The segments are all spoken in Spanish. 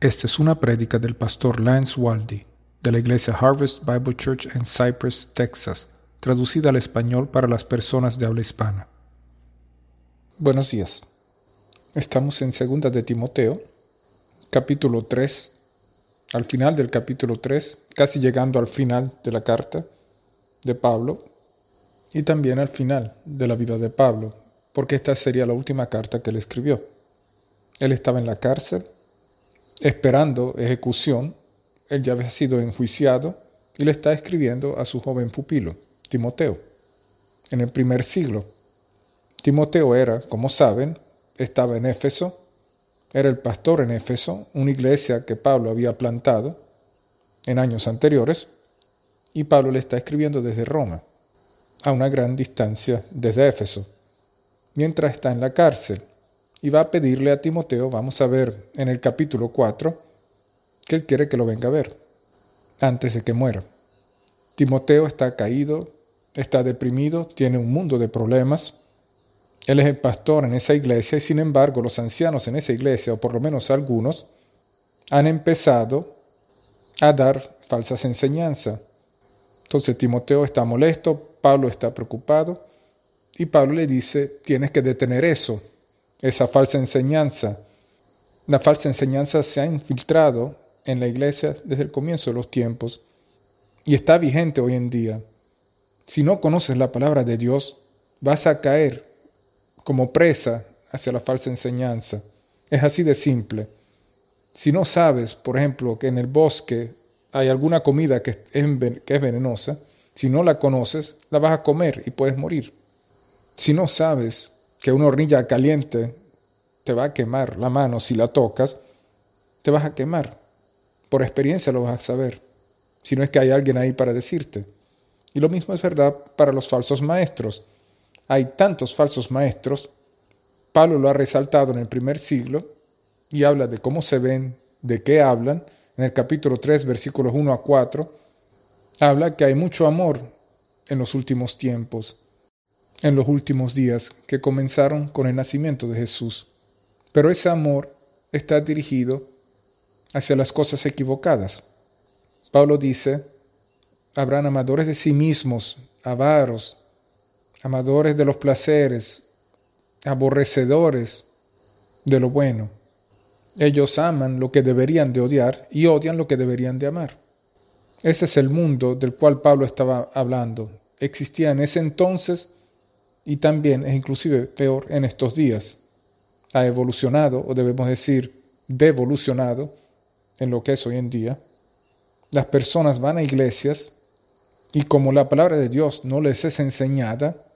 Esta es una prédica del pastor Lance Waldy de la iglesia Harvest Bible Church en Cypress, Texas, traducida al español para las personas de habla hispana. Buenos días. Estamos en Segunda de Timoteo, capítulo 3, al final del capítulo 3, casi llegando al final de la carta de Pablo y también al final de la vida de Pablo, porque esta sería la última carta que él escribió. Él estaba en la cárcel esperando ejecución, él ya había sido enjuiciado y le está escribiendo a su joven pupilo, Timoteo, en el primer siglo. Timoteo era, como saben, estaba en Éfeso, era el pastor en Éfeso, una iglesia que Pablo había plantado en años anteriores, y Pablo le está escribiendo desde Roma, a una gran distancia desde Éfeso, mientras está en la cárcel y va a pedirle a Timoteo, vamos a ver en el capítulo 4, que él quiere que lo venga a ver antes de que muera. Timoteo está caído, está deprimido, tiene un mundo de problemas. Él es el pastor en esa iglesia y sin embargo los ancianos en esa iglesia, o por lo menos algunos, han empezado a dar falsas enseñanzas. Entonces Timoteo está molesto, Pablo está preocupado y Pablo le dice, tienes que detener eso, esa falsa enseñanza. La falsa enseñanza se ha infiltrado en la iglesia desde el comienzo de los tiempos y está vigente hoy en día. Si no conoces la palabra de Dios, vas a caer como presa hacia la falsa enseñanza. Es así de simple. Si no sabes, por ejemplo, que en el bosque hay alguna comida que es, venenosa, si no la conoces, la vas a comer y puedes morir. Si no sabes que una hornilla caliente te va a quemar la mano si la tocas, te vas a quemar. Por experiencia lo vas a saber, si no es que hay alguien ahí para decirte. Y lo mismo es verdad para los falsos maestros. Hay tantos falsos maestros, Pablo lo ha resaltado en el primer siglo y habla de cómo se ven, de qué hablan. En el capítulo 3, versículos 1 a 4, habla que hay mucho amor en los últimos tiempos en los últimos días que comenzaron con el nacimiento de Jesús. Pero ese amor está dirigido hacia las cosas equivocadas. Pablo dice, habrán amadores de sí mismos, avaros, amadores de los placeres, aborrecedores de lo bueno. Ellos aman lo que deberían de odiar y odian lo que deberían de amar. Ese es el mundo del cual Pablo estaba hablando. Existía en ese entonces y también es inclusive peor en estos días. Ha evolucionado, o debemos decir, devolucionado en lo que es hoy en día. Las personas van a iglesias y como la palabra de Dios no les es enseñada,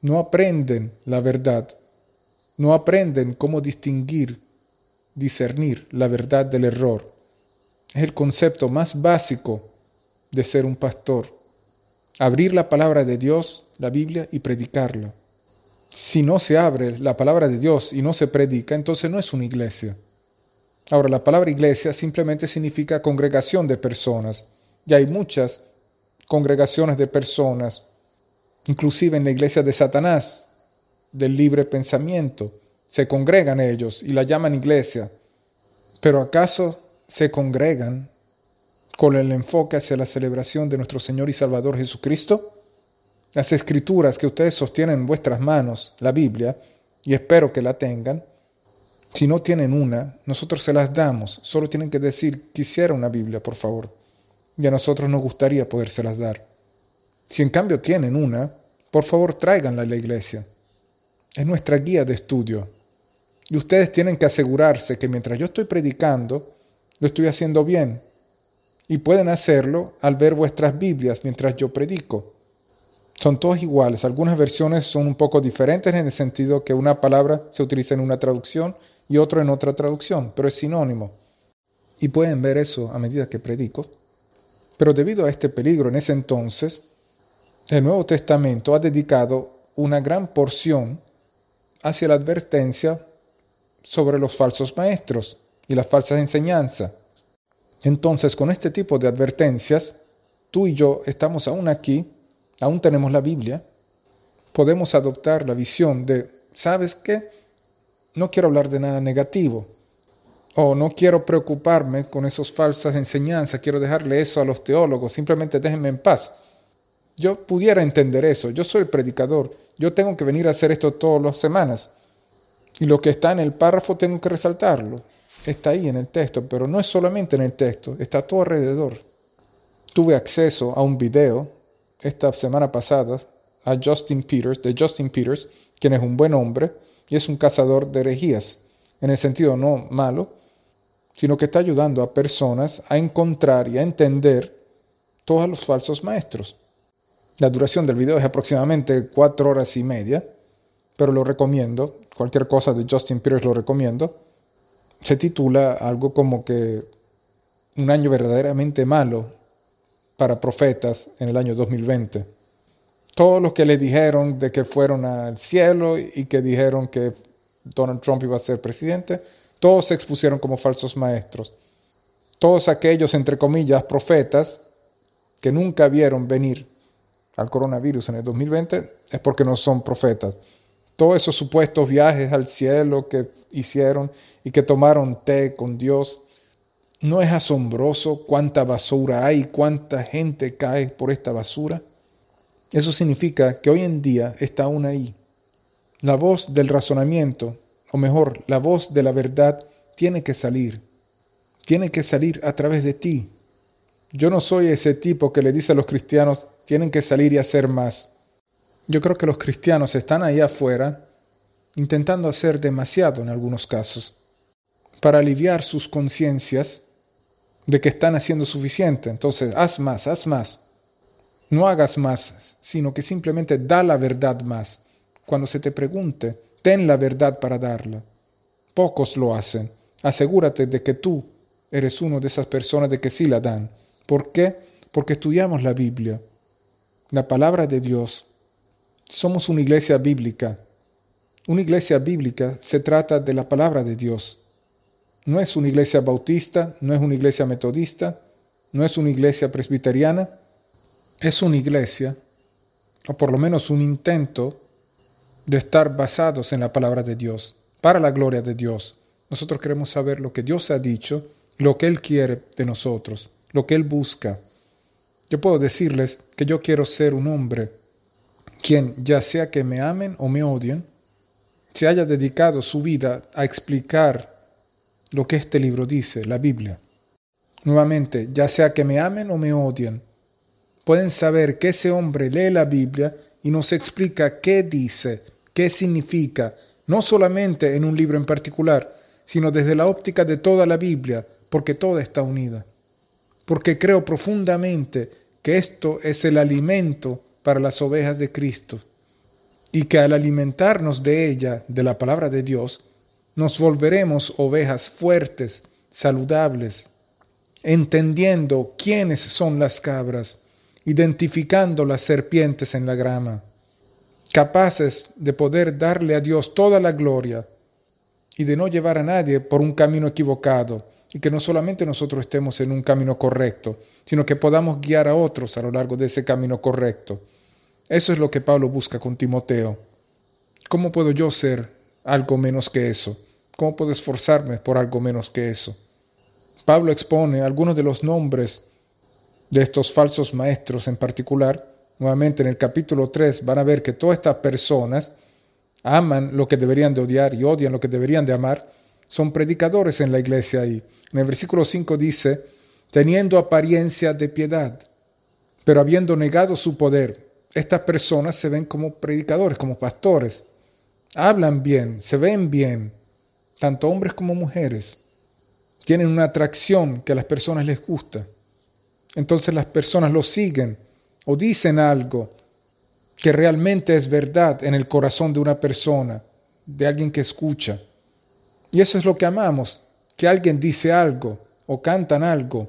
no aprenden la verdad, no aprenden cómo distinguir, discernir la verdad del error. Es el concepto más básico de ser un pastor abrir la palabra de Dios, la Biblia, y predicarla. Si no se abre la palabra de Dios y no se predica, entonces no es una iglesia. Ahora, la palabra iglesia simplemente significa congregación de personas. Y hay muchas congregaciones de personas, inclusive en la iglesia de Satanás, del libre pensamiento. Se congregan ellos y la llaman iglesia. Pero ¿acaso se congregan con el enfoque hacia la celebración de nuestro Señor y Salvador Jesucristo? Las escrituras que ustedes sostienen en vuestras manos, la Biblia, y espero que la tengan, si no tienen una, nosotros se las damos. Solo tienen que decir, quisiera una Biblia, por favor. Y a nosotros nos gustaría podérselas dar. Si en cambio tienen una, por favor tráiganla a la iglesia. Es nuestra guía de estudio. Y ustedes tienen que asegurarse que mientras yo estoy predicando, lo estoy haciendo bien, y pueden hacerlo al ver vuestras Biblias mientras yo predico. Son todos iguales, algunas versiones son un poco diferentes en el sentido que una palabra se utiliza en una traducción y otra en otra traducción, pero es sinónimo. Y pueden ver eso a medida que predico. Pero debido a este peligro en ese entonces, el Nuevo Testamento ha dedicado una gran porción hacia la advertencia sobre los falsos maestros y las falsas enseñanzas. Entonces, con este tipo de advertencias, tú y yo estamos aún aquí, aún tenemos la Biblia, podemos adoptar la visión de, ¿sabes qué? No quiero hablar de nada negativo. o no quiero preocuparme con esas falsas enseñanzas, quiero dejarle eso a los teólogos, simplemente déjenme en paz. Yo pudiera entender eso, yo soy el predicador, yo tengo que venir a hacer esto todas las semanas. Y lo que está en el párrafo tengo que resaltarlo. Está ahí en el texto, pero no es solamente en el texto, está todo alrededor. Tuve acceso a un video esta semana pasada a Justin Peters, de Justin Peters, quien es un buen hombre y es un cazador de herejías, en el sentido no malo, sino que está ayudando a personas a encontrar y a entender todos los falsos maestros. La duración del video es aproximadamente cuatro horas y media, pero lo recomiendo. Cualquier cosa de Justin Peters lo recomiendo. Se titula algo como que un año verdaderamente malo para profetas en el año 2020. Todos los que le dijeron de que fueron al cielo y que dijeron que Donald Trump iba a ser presidente, todos se expusieron como falsos maestros. Todos aquellos, entre comillas, profetas que nunca vieron venir al coronavirus en el 2020 es porque no son profetas. Todos esos supuestos viajes al cielo que hicieron y que tomaron té con Dios, ¿no es asombroso cuánta basura hay, cuánta gente cae por esta basura? Eso significa que hoy en día está aún ahí. La voz del razonamiento o mejor, la voz de la verdad tiene que salir. Tiene que salir a través de ti. Yo no soy ese tipo que le dice a los cristianos, tienen que salir y hacer más. Yo creo que los cristianos están ahí afuera intentando hacer demasiado en algunos casos para aliviar sus conciencias de que están haciendo suficiente. Entonces, haz más, haz más. No hagas más, sino que simplemente da la verdad más. Cuando se te pregunte, Ten la verdad para darla. Pocos lo hacen. Asegúrate de que tú eres uno de esas personas de que sí la dan. ¿Por qué? Porque estudiamos la Biblia, la palabra de Dios. Somos una iglesia bíblica. Una iglesia bíblica se trata de la palabra de Dios. No es una iglesia bautista, no es una iglesia metodista, no es una iglesia presbiteriana. Es una iglesia, o por lo menos un intento de estar basados en la palabra de Dios, para la gloria de Dios. Nosotros queremos saber lo que Dios ha dicho, lo que Él quiere de nosotros, lo que Él busca. Yo puedo decirles que yo quiero ser un hombre quien, ya sea que me amen o me odien, se haya dedicado su vida a explicar lo que este libro dice, la Biblia. Nuevamente, ya sea que me amen o me odien, pueden saber que ese hombre lee la Biblia y nos explica qué dice, qué significa, no solamente en un libro en particular, sino desde la óptica de toda la Biblia, porque toda está unida. Porque creo profundamente que esto es el alimento para las ovejas de Cristo, y que al alimentarnos de ella, de la palabra de Dios, nos volveremos ovejas fuertes, saludables, entendiendo quiénes son las cabras, identificando las serpientes en la grama capaces de poder darle a Dios toda la gloria y de no llevar a nadie por un camino equivocado y que no solamente nosotros estemos en un camino correcto, sino que podamos guiar a otros a lo largo de ese camino correcto. Eso es lo que Pablo busca con Timoteo. ¿Cómo puedo yo ser algo menos que eso? ¿Cómo puedo esforzarme por algo menos que eso? Pablo expone algunos de los nombres de estos falsos maestros en particular nuevamente en el capítulo 3, van a ver que todas estas personas aman lo que deberían de odiar y odian lo que deberían de amar. Son predicadores en la iglesia y en el versículo 5 dice, teniendo apariencia de piedad, pero habiendo negado su poder. Estas personas se ven como predicadores, como pastores. Hablan bien, se ven bien, tanto hombres como mujeres. Tienen una atracción que a las personas les gusta. Entonces las personas los siguen o dicen algo que realmente es verdad en el corazón de una persona, de alguien que escucha. Y eso es lo que amamos, que alguien dice algo o cantan algo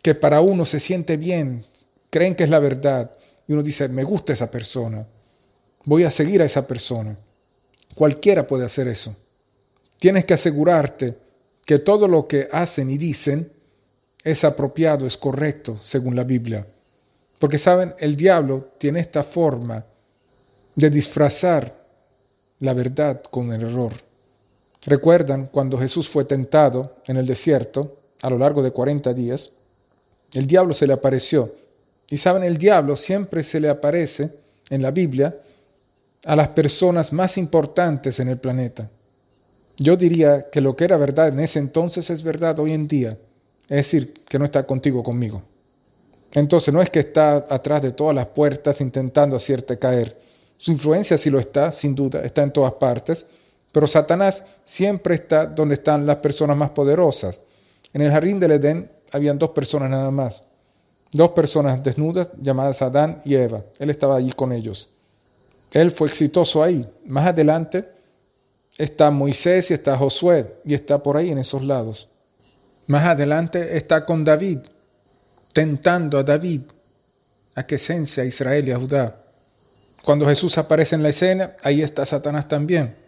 que para uno se siente bien, creen que es la verdad, y uno dice, me gusta esa persona, voy a seguir a esa persona. Cualquiera puede hacer eso. Tienes que asegurarte que todo lo que hacen y dicen es apropiado, es correcto, según la Biblia. Porque saben, el diablo tiene esta forma de disfrazar la verdad con el error. Recuerdan cuando Jesús fue tentado en el desierto a lo largo de 40 días, el diablo se le apareció. Y saben, el diablo siempre se le aparece en la Biblia a las personas más importantes en el planeta. Yo diría que lo que era verdad en ese entonces es verdad hoy en día. Es decir, que no está contigo, conmigo. Entonces no es que está atrás de todas las puertas intentando hacerte caer. Su influencia sí lo está, sin duda, está en todas partes, pero Satanás siempre está donde están las personas más poderosas. En el jardín del Edén habían dos personas nada más. Dos personas desnudas llamadas Adán y Eva. Él estaba allí con ellos. Él fue exitoso ahí. Más adelante está Moisés y está Josué y está por ahí en esos lados. Más adelante está con David, tentando a David a que cence a Israel y a Judá. Cuando Jesús aparece en la escena, ahí está Satanás también.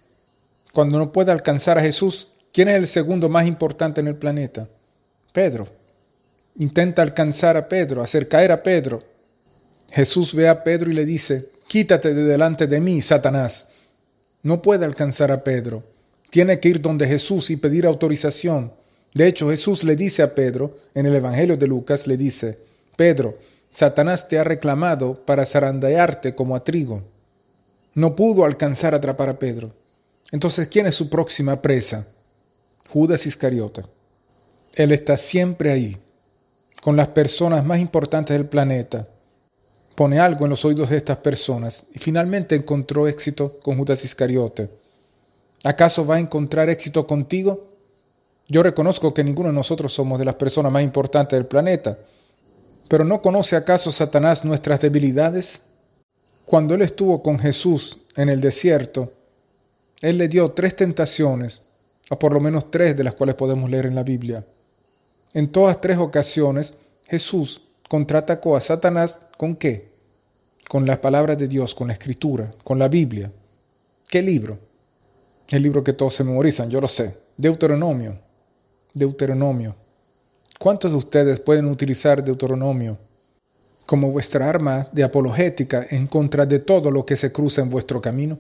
Cuando no puede alcanzar a Jesús, ¿quién es el segundo más importante en el planeta? Pedro. Intenta alcanzar a Pedro, hacer caer a Pedro. Jesús ve a Pedro y le dice, quítate de delante de mí, Satanás. No puede alcanzar a Pedro. Tiene que ir donde Jesús y pedir autorización. De hecho, Jesús le dice a Pedro, en el Evangelio de Lucas, le dice, Pedro, Satanás te ha reclamado para zarandearte como a trigo. No pudo alcanzar a atrapar a Pedro. Entonces, ¿quién es su próxima presa? Judas Iscariota. Él está siempre ahí, con las personas más importantes del planeta. Pone algo en los oídos de estas personas y finalmente encontró éxito con Judas Iscariote. ¿Acaso va a encontrar éxito contigo? Yo reconozco que ninguno de nosotros somos de las personas más importantes del planeta, pero ¿no conoce acaso Satanás nuestras debilidades? Cuando él estuvo con Jesús en el desierto, él le dio tres tentaciones, o por lo menos tres de las cuales podemos leer en la Biblia. En todas tres ocasiones, Jesús contraatacó a Satanás con qué? Con las palabras de Dios, con la escritura, con la Biblia. ¿Qué libro? El libro que todos se memorizan, yo lo sé. Deuteronomio. Deuteronomio. ¿Cuántos de ustedes pueden utilizar Deuteronomio como vuestra arma de apologética en contra de todo lo que se cruza en vuestro camino?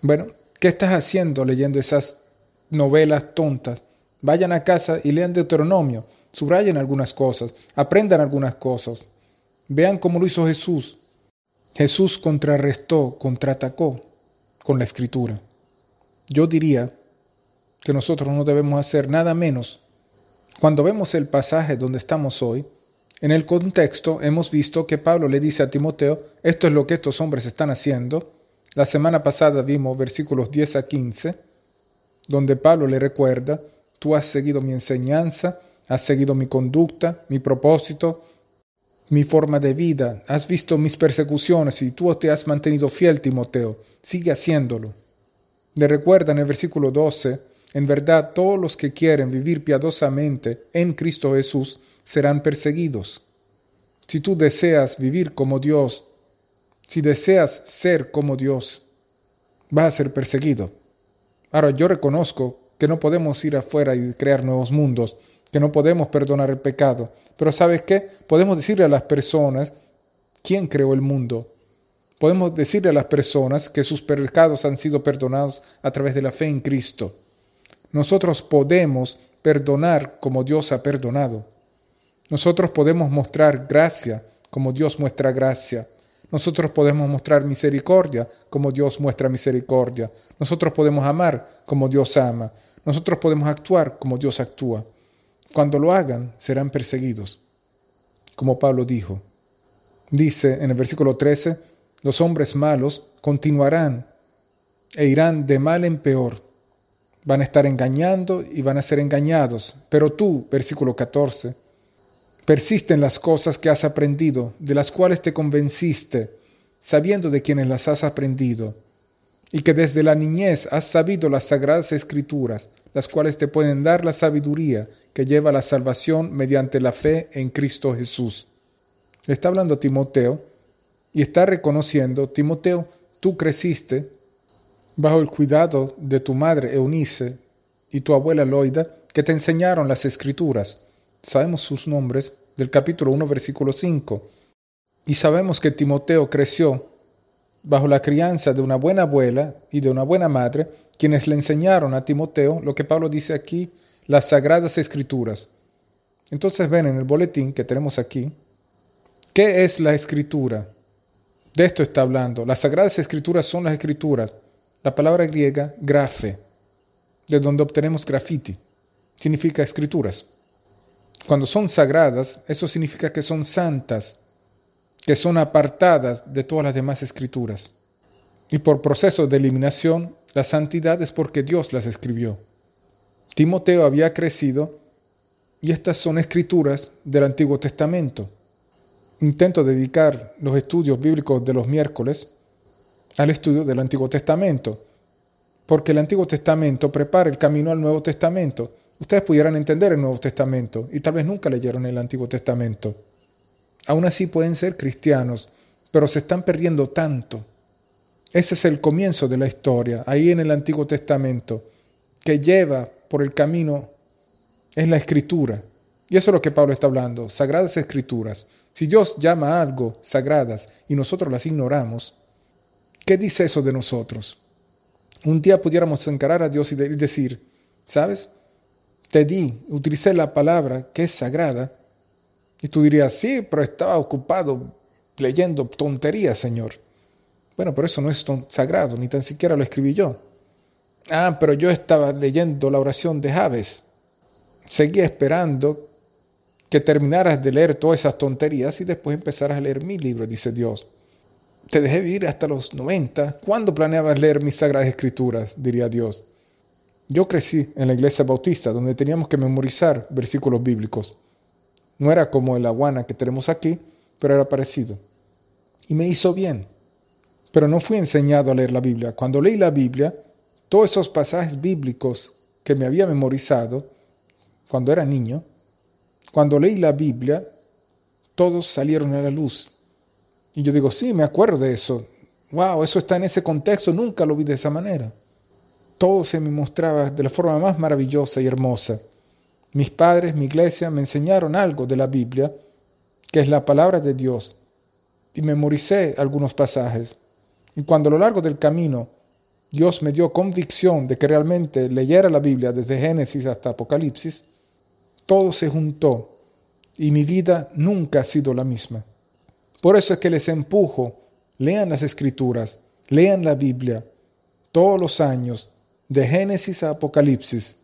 Bueno, ¿qué estás haciendo leyendo esas novelas tontas? Vayan a casa y lean Deuteronomio, subrayen algunas cosas, aprendan algunas cosas. Vean cómo lo hizo Jesús. Jesús contrarrestó, contraatacó con la escritura. Yo diría que nosotros no debemos hacer nada menos. Cuando vemos el pasaje donde estamos hoy, en el contexto hemos visto que Pablo le dice a Timoteo, esto es lo que estos hombres están haciendo. La semana pasada vimos versículos 10 a 15, donde Pablo le recuerda, tú has seguido mi enseñanza, has seguido mi conducta, mi propósito, mi forma de vida, has visto mis persecuciones y tú te has mantenido fiel, Timoteo, sigue haciéndolo. Le recuerda en el versículo 12, en verdad, todos los que quieren vivir piadosamente en Cristo Jesús serán perseguidos. Si tú deseas vivir como Dios, si deseas ser como Dios, vas a ser perseguido. Ahora, yo reconozco que no podemos ir afuera y crear nuevos mundos, que no podemos perdonar el pecado, pero ¿sabes qué? Podemos decirle a las personas quién creó el mundo. Podemos decirle a las personas que sus pecados han sido perdonados a través de la fe en Cristo. Nosotros podemos perdonar como Dios ha perdonado. Nosotros podemos mostrar gracia como Dios muestra gracia. Nosotros podemos mostrar misericordia como Dios muestra misericordia. Nosotros podemos amar como Dios ama. Nosotros podemos actuar como Dios actúa. Cuando lo hagan, serán perseguidos. Como Pablo dijo. Dice en el versículo 13, los hombres malos continuarán e irán de mal en peor van a estar engañando y van a ser engañados. Pero tú, versículo 14, persiste en las cosas que has aprendido, de las cuales te convenciste, sabiendo de quienes las has aprendido, y que desde la niñez has sabido las sagradas escrituras, las cuales te pueden dar la sabiduría que lleva a la salvación mediante la fe en Cristo Jesús. Le está hablando Timoteo y está reconociendo, Timoteo, tú creciste bajo el cuidado de tu madre Eunice y tu abuela Loida, que te enseñaron las escrituras. Sabemos sus nombres del capítulo 1, versículo 5. Y sabemos que Timoteo creció bajo la crianza de una buena abuela y de una buena madre, quienes le enseñaron a Timoteo lo que Pablo dice aquí, las sagradas escrituras. Entonces ven en el boletín que tenemos aquí, ¿qué es la escritura? De esto está hablando. Las sagradas escrituras son las escrituras. La palabra griega grafe, de donde obtenemos graffiti, significa escrituras. Cuando son sagradas, eso significa que son santas, que son apartadas de todas las demás escrituras. Y por proceso de eliminación, la santidad es porque Dios las escribió. Timoteo había crecido y estas son escrituras del Antiguo Testamento. Intento dedicar los estudios bíblicos de los miércoles al estudio del Antiguo Testamento, porque el Antiguo Testamento prepara el camino al Nuevo Testamento. Ustedes pudieran entender el Nuevo Testamento y tal vez nunca leyeron el Antiguo Testamento. Aún así pueden ser cristianos, pero se están perdiendo tanto. Ese es el comienzo de la historia, ahí en el Antiguo Testamento, que lleva por el camino es la escritura. Y eso es lo que Pablo está hablando, sagradas escrituras. Si Dios llama algo sagradas y nosotros las ignoramos, ¿qué dice eso de nosotros? Un día pudiéramos encarar a Dios y decir, ¿sabes? Te di, utilicé la palabra que es sagrada, y tú dirías, sí, pero estaba ocupado leyendo tonterías, Señor. Bueno, pero eso no es sagrado, ni tan siquiera lo escribí yo. Ah, pero yo estaba leyendo la oración de Javes. Seguía esperando que terminaras de leer todas esas tonterías y después empezaras a leer mi libro, dice Dios. Te dejé vivir hasta los 90. ¿Cuándo planeabas leer mis sagradas escrituras? diría Dios. Yo crecí en la iglesia bautista, donde teníamos que memorizar versículos bíblicos. No era como el aguana que tenemos aquí, pero era parecido. Y me hizo bien. Pero no fui enseñado a leer la Biblia. Cuando leí la Biblia, todos esos pasajes bíblicos que me había memorizado cuando era niño, cuando leí la Biblia, todos salieron a la luz. Y yo digo, sí, me acuerdo de eso. Wow, eso está en ese contexto, nunca lo vi de esa manera. Todo se me mostraba de la forma más maravillosa y hermosa. Mis padres, mi iglesia, me enseñaron algo de la Biblia, que es la palabra de Dios, y memoricé algunos pasajes. Y cuando a lo largo del camino Dios me dio convicción de que realmente leyera la Biblia desde Génesis hasta Apocalipsis, todo se juntó y mi vida nunca ha sido la misma. Por eso es que les empujo, lean las escrituras, lean la Biblia todos los años, de Génesis a Apocalipsis.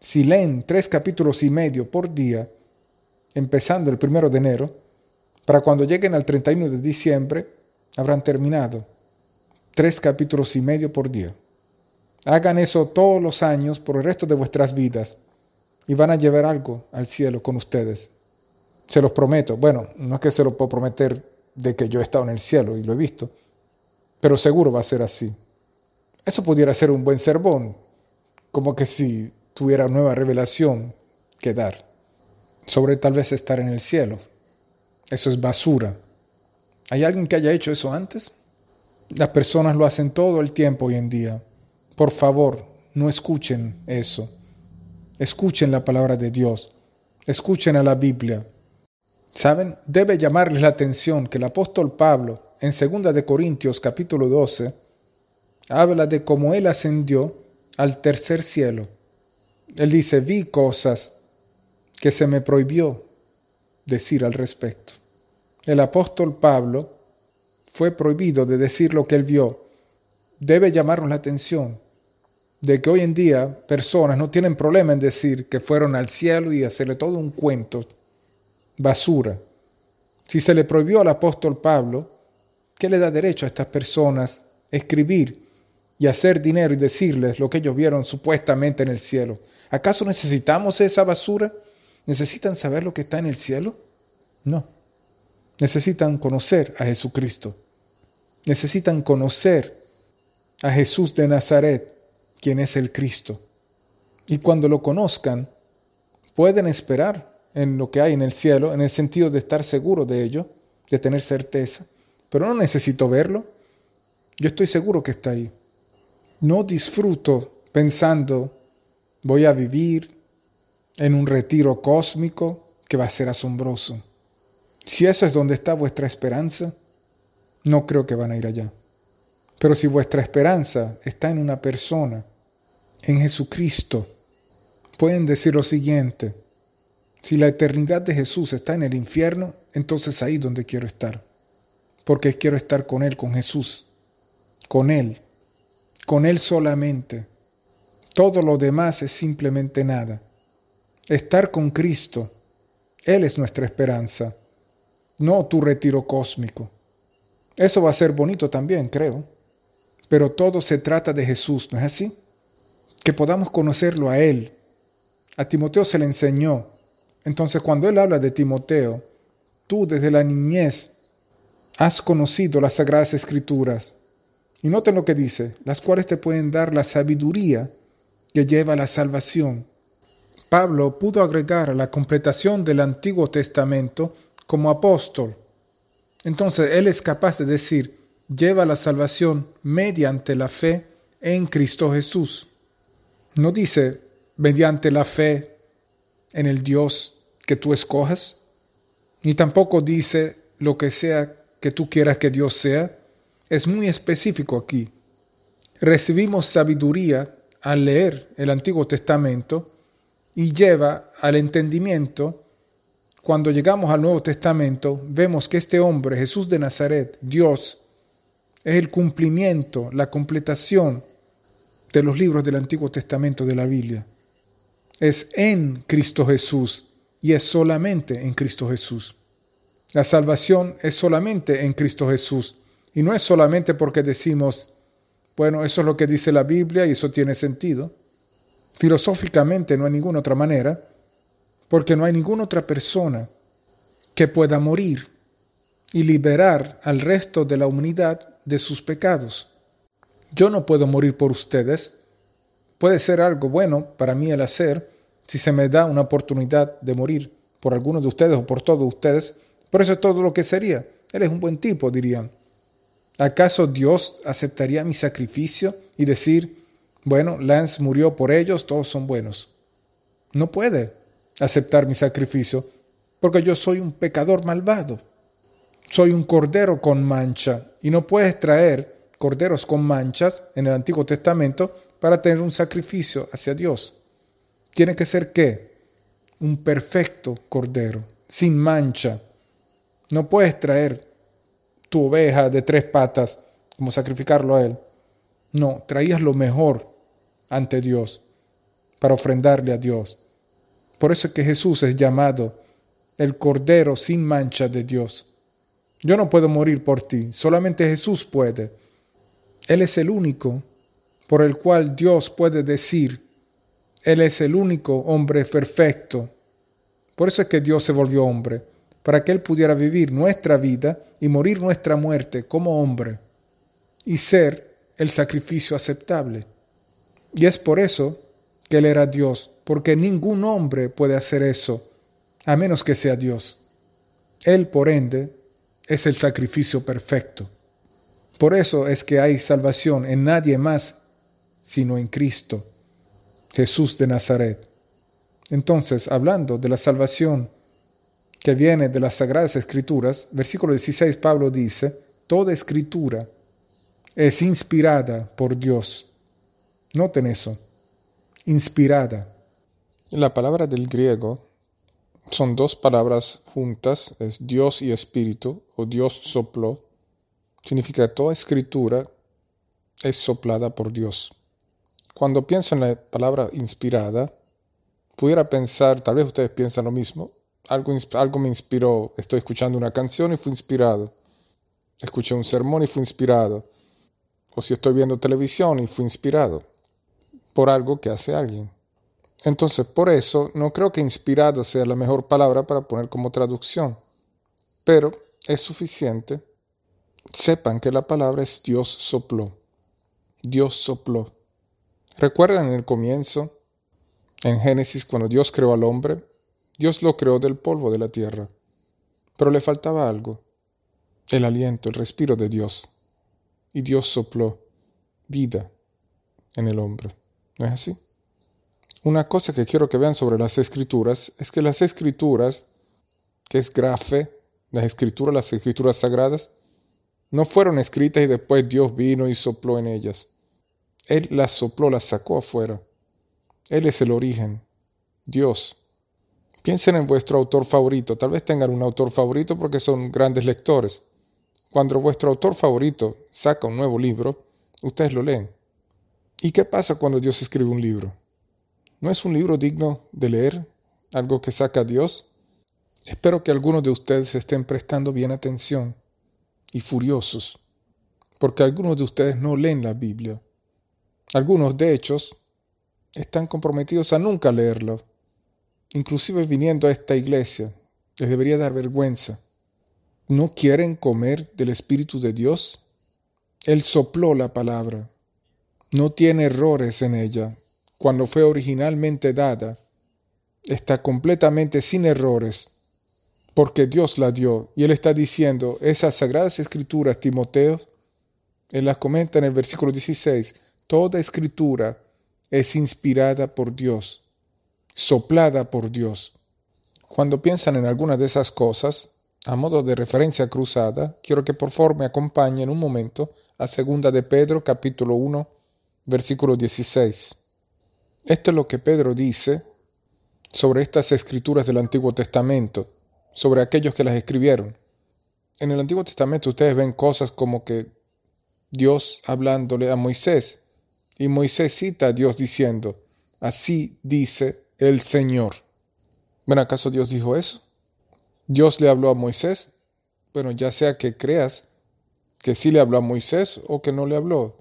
Si leen tres capítulos y medio por día, empezando el primero de enero, para cuando lleguen al 31 de diciembre, habrán terminado tres capítulos y medio por día. Hagan eso todos los años por el resto de vuestras vidas y van a llevar algo al cielo con ustedes. Se los prometo. Bueno, no es que se lo puedo prometer de que yo he estado en el cielo y lo he visto, pero seguro va a ser así. Eso pudiera ser un buen sermón, como que si tuviera nueva revelación que dar sobre tal vez estar en el cielo. Eso es basura. ¿Hay alguien que haya hecho eso antes? Las personas lo hacen todo el tiempo hoy en día. Por favor, no escuchen eso. Escuchen la palabra de Dios. Escuchen a la Biblia. ¿Saben? Debe llamarles la atención que el apóstol Pablo, en 2 de Corintios capítulo 12, habla de cómo él ascendió al tercer cielo. Él dice, vi cosas que se me prohibió decir al respecto. El apóstol Pablo fue prohibido de decir lo que él vio, debe llamarnos la atención de que hoy en día personas no tienen problema en decir que fueron al cielo y hacerle todo un cuento, basura. Si se le prohibió al apóstol Pablo, ¿qué le da derecho a estas personas escribir y hacer dinero y decirles lo que ellos vieron supuestamente en el cielo? ¿Acaso necesitamos esa basura? ¿Necesitan saber lo que está en el cielo? No. Necesitan conocer a Jesucristo necesitan conocer a Jesús de Nazaret, quien es el Cristo. Y cuando lo conozcan, pueden esperar en lo que hay en el cielo, en el sentido de estar seguro de ello, de tener certeza. Pero no necesito verlo. Yo estoy seguro que está ahí. No disfruto pensando, voy a vivir en un retiro cósmico que va a ser asombroso. Si eso es donde está vuestra esperanza, no creo que van a ir allá. Pero si vuestra esperanza está en una persona, en Jesucristo, pueden decir lo siguiente, si la eternidad de Jesús está en el infierno, entonces ahí donde quiero estar, porque quiero estar con Él, con Jesús, con Él, con Él solamente. Todo lo demás es simplemente nada. Estar con Cristo, Él es nuestra esperanza, no tu retiro cósmico. Eso va a ser bonito también, creo. Pero todo se trata de Jesús, ¿no es así? Que podamos conocerlo a Él. A Timoteo se le enseñó. Entonces cuando Él habla de Timoteo, tú desde la niñez has conocido las sagradas escrituras. Y noten lo que dice, las cuales te pueden dar la sabiduría que lleva la salvación. Pablo pudo agregar la completación del Antiguo Testamento como apóstol. Entonces Él es capaz de decir, lleva la salvación mediante la fe en Cristo Jesús. No dice mediante la fe en el Dios que tú escojas, ni tampoco dice lo que sea que tú quieras que Dios sea. Es muy específico aquí. Recibimos sabiduría al leer el Antiguo Testamento y lleva al entendimiento cuando llegamos al Nuevo Testamento, vemos que este hombre, Jesús de Nazaret, Dios, es el cumplimiento, la completación de los libros del Antiguo Testamento de la Biblia. Es en Cristo Jesús y es solamente en Cristo Jesús. La salvación es solamente en Cristo Jesús y no es solamente porque decimos, bueno, eso es lo que dice la Biblia y eso tiene sentido. Filosóficamente no hay ninguna otra manera, porque no hay ninguna otra persona que pueda morir y liberar al resto de la humanidad de sus pecados. Yo no puedo morir por ustedes. Puede ser algo bueno para mí el hacer si se me da una oportunidad de morir por alguno de ustedes o por todos ustedes. Por eso es todo lo que sería. Él es un buen tipo, dirían. ¿Acaso Dios aceptaría mi sacrificio y decir, bueno, Lance murió por ellos, todos son buenos? No puede aceptar mi sacrificio porque yo soy un pecador malvado soy un cordero con mancha y no puedes traer corderos con manchas en el Antiguo Testamento para tener un sacrificio hacia Dios. Tiene que ser qué? Un perfecto cordero, sin mancha. No puedes traer tu oveja de tres patas como sacrificarlo a Él. No, traías lo mejor ante Dios para ofrendarle a Dios. Por eso es que Jesús es llamado el Cordero sin mancha de Dios. Yo no puedo morir por ti, solamente Jesús puede. Él es el único por el cual Dios puede decir, Él es el único hombre perfecto. Por eso es que Dios se volvió hombre, para que Él pudiera vivir nuestra vida y morir nuestra muerte como hombre y ser el sacrificio aceptable. Y es por eso que Él era Dios, porque ningún hombre puede hacer eso, a menos que sea Dios. Él, por ende, es el sacrificio perfecto. Por eso es que hay salvación en nadie más sino en Cristo, Jesús de Nazaret. Entonces, hablando de la salvación que viene de las Sagradas Escrituras, versículo 16 Pablo dice, Toda escritura es inspirada por Dios. Noten eso, inspirada. La palabra del griego son dos palabras juntas, es Dios y Espíritu, o Dios sopló. Significa que toda escritura es soplada por Dios. Cuando pienso en la palabra inspirada, pudiera pensar, tal vez ustedes piensan lo mismo, algo, algo me inspiró, estoy escuchando una canción y fui inspirado, escuché un sermón y fui inspirado, o si estoy viendo televisión y fui inspirado por algo que hace alguien. Entonces, por eso, no creo que inspirado sea la mejor palabra para poner como traducción, pero es suficiente. Sepan que la palabra es Dios sopló. Dios sopló. ¿Recuerdan en el comienzo, en Génesis, cuando Dios creó al hombre? Dios lo creó del polvo de la tierra, pero le faltaba algo, el aliento, el respiro de Dios. Y Dios sopló vida en el hombre. ¿No es así? Una cosa que quiero que vean sobre las escrituras es que las escrituras, que es grafe, las escrituras, las escrituras sagradas, no fueron escritas y después Dios vino y sopló en ellas. Él las sopló, las sacó afuera. Él es el origen, Dios. Piensen en vuestro autor favorito. Tal vez tengan un autor favorito porque son grandes lectores. Cuando vuestro autor favorito saca un nuevo libro, ustedes lo leen. ¿Y qué pasa cuando Dios escribe un libro? ¿No es un libro digno de leer? ¿Algo que saca Dios? Espero que algunos de ustedes estén prestando bien atención y furiosos, porque algunos de ustedes no leen la Biblia. Algunos, de hecho, están comprometidos a nunca leerlo. Inclusive viniendo a esta iglesia, les debería dar vergüenza. ¿No quieren comer del Espíritu de Dios? Él sopló la palabra. No tiene errores en ella. Cuando fue originalmente dada, está completamente sin errores porque Dios la dio. Y Él está diciendo, esas sagradas escrituras, Timoteo, Él las comenta en el versículo 16, toda escritura es inspirada por Dios, soplada por Dios. Cuando piensan en alguna de esas cosas, a modo de referencia cruzada, quiero que por favor me acompañen un momento a segunda de Pedro capítulo 1, versículo 16. Esto es lo que Pedro dice sobre estas escrituras del Antiguo Testamento sobre aquellos que las escribieron. En el Antiguo Testamento ustedes ven cosas como que Dios hablándole a Moisés, y Moisés cita a Dios diciendo, así dice el Señor. Bueno, ¿acaso Dios dijo eso? Dios le habló a Moisés. Bueno, ya sea que creas que sí le habló a Moisés o que no le habló.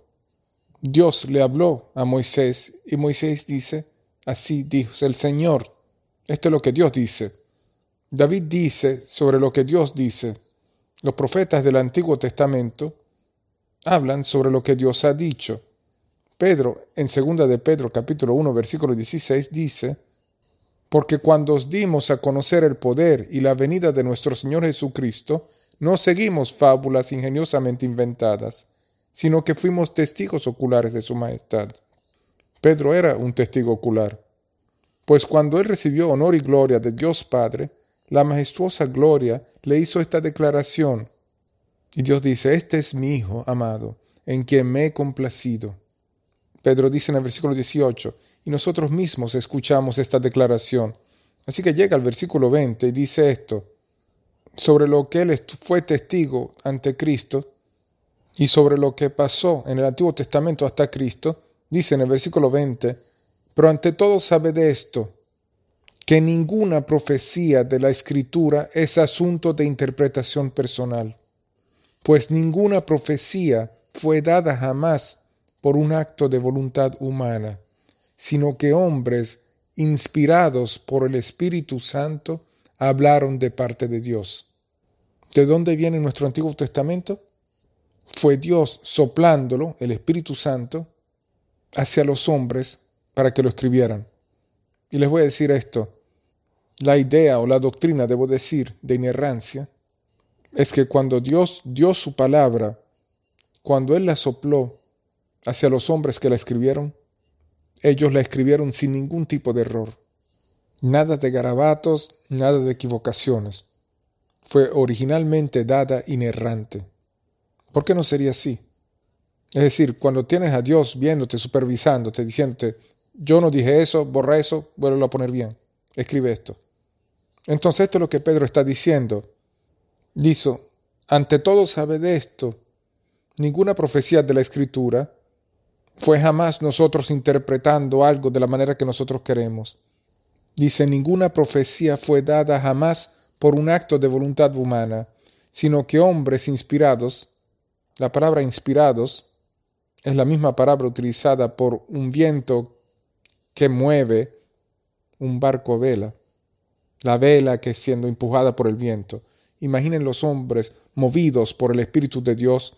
Dios le habló a Moisés y Moisés dice, así dijo el Señor. Esto es lo que Dios dice. David dice sobre lo que Dios dice. Los profetas del Antiguo Testamento hablan sobre lo que Dios ha dicho. Pedro, en 2 de Pedro capítulo 1 versículo 16, dice, Porque cuando os dimos a conocer el poder y la venida de nuestro Señor Jesucristo, no seguimos fábulas ingeniosamente inventadas, sino que fuimos testigos oculares de su majestad. Pedro era un testigo ocular, pues cuando él recibió honor y gloria de Dios Padre, la majestuosa gloria, le hizo esta declaración. Y Dios dice, este es mi Hijo amado, en quien me he complacido. Pedro dice en el versículo 18, y nosotros mismos escuchamos esta declaración. Así que llega al versículo 20 y dice esto, sobre lo que él fue testigo ante Cristo y sobre lo que pasó en el Antiguo Testamento hasta Cristo, dice en el versículo 20, pero ante todo sabe de esto, que ninguna profecía de la escritura es asunto de interpretación personal, pues ninguna profecía fue dada jamás por un acto de voluntad humana, sino que hombres inspirados por el Espíritu Santo hablaron de parte de Dios. ¿De dónde viene nuestro Antiguo Testamento? Fue Dios soplándolo, el Espíritu Santo, hacia los hombres para que lo escribieran. Y les voy a decir esto, la idea o la doctrina, debo decir, de inerrancia, es que cuando Dios dio su palabra, cuando Él la sopló hacia los hombres que la escribieron, ellos la escribieron sin ningún tipo de error. Nada de garabatos, nada de equivocaciones. Fue originalmente dada inerrante. ¿Por qué no sería así? Es decir, cuando tienes a Dios viéndote, supervisándote, diciéndote, yo no dije eso, borra eso, vuelvo a poner bien, escribe esto. Entonces esto es lo que Pedro está diciendo. Dice, ante todo sabe de esto, ninguna profecía de la Escritura fue jamás nosotros interpretando algo de la manera que nosotros queremos. Dice, ninguna profecía fue dada jamás por un acto de voluntad humana, sino que hombres inspirados, la palabra inspirados es la misma palabra utilizada por un viento que mueve un barco a vela la vela que siendo empujada por el viento. Imaginen los hombres movidos por el Espíritu de Dios,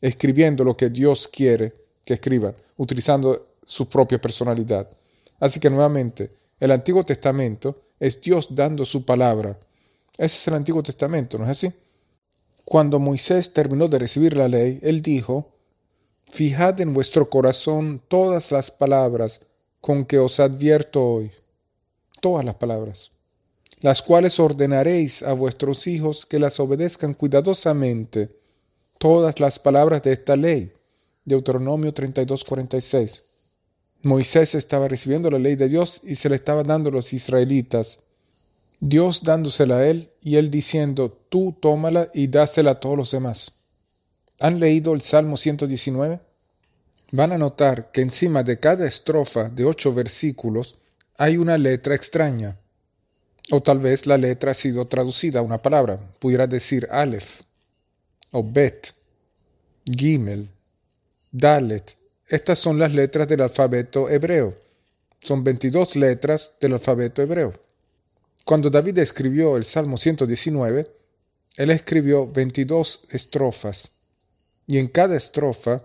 escribiendo lo que Dios quiere que escriban, utilizando su propia personalidad. Así que nuevamente, el Antiguo Testamento es Dios dando su palabra. Ese es el Antiguo Testamento, ¿no es así? Cuando Moisés terminó de recibir la ley, él dijo, Fijad en vuestro corazón todas las palabras con que os advierto hoy. Todas las palabras las cuales ordenaréis a vuestros hijos que las obedezcan cuidadosamente todas las palabras de esta ley. Deuteronomio 32:46. Moisés estaba recibiendo la ley de Dios y se la estaba dando a los israelitas. Dios dándosela a él y él diciendo, tú tómala y dásela a todos los demás. ¿Han leído el Salmo 119? Van a notar que encima de cada estrofa de ocho versículos hay una letra extraña. O tal vez la letra ha sido traducida a una palabra. Pudiera decir Aleph, o Bet, Gimel, Dalet. Estas son las letras del alfabeto hebreo. Son 22 letras del alfabeto hebreo. Cuando David escribió el Salmo 119, él escribió 22 estrofas. Y en cada estrofa,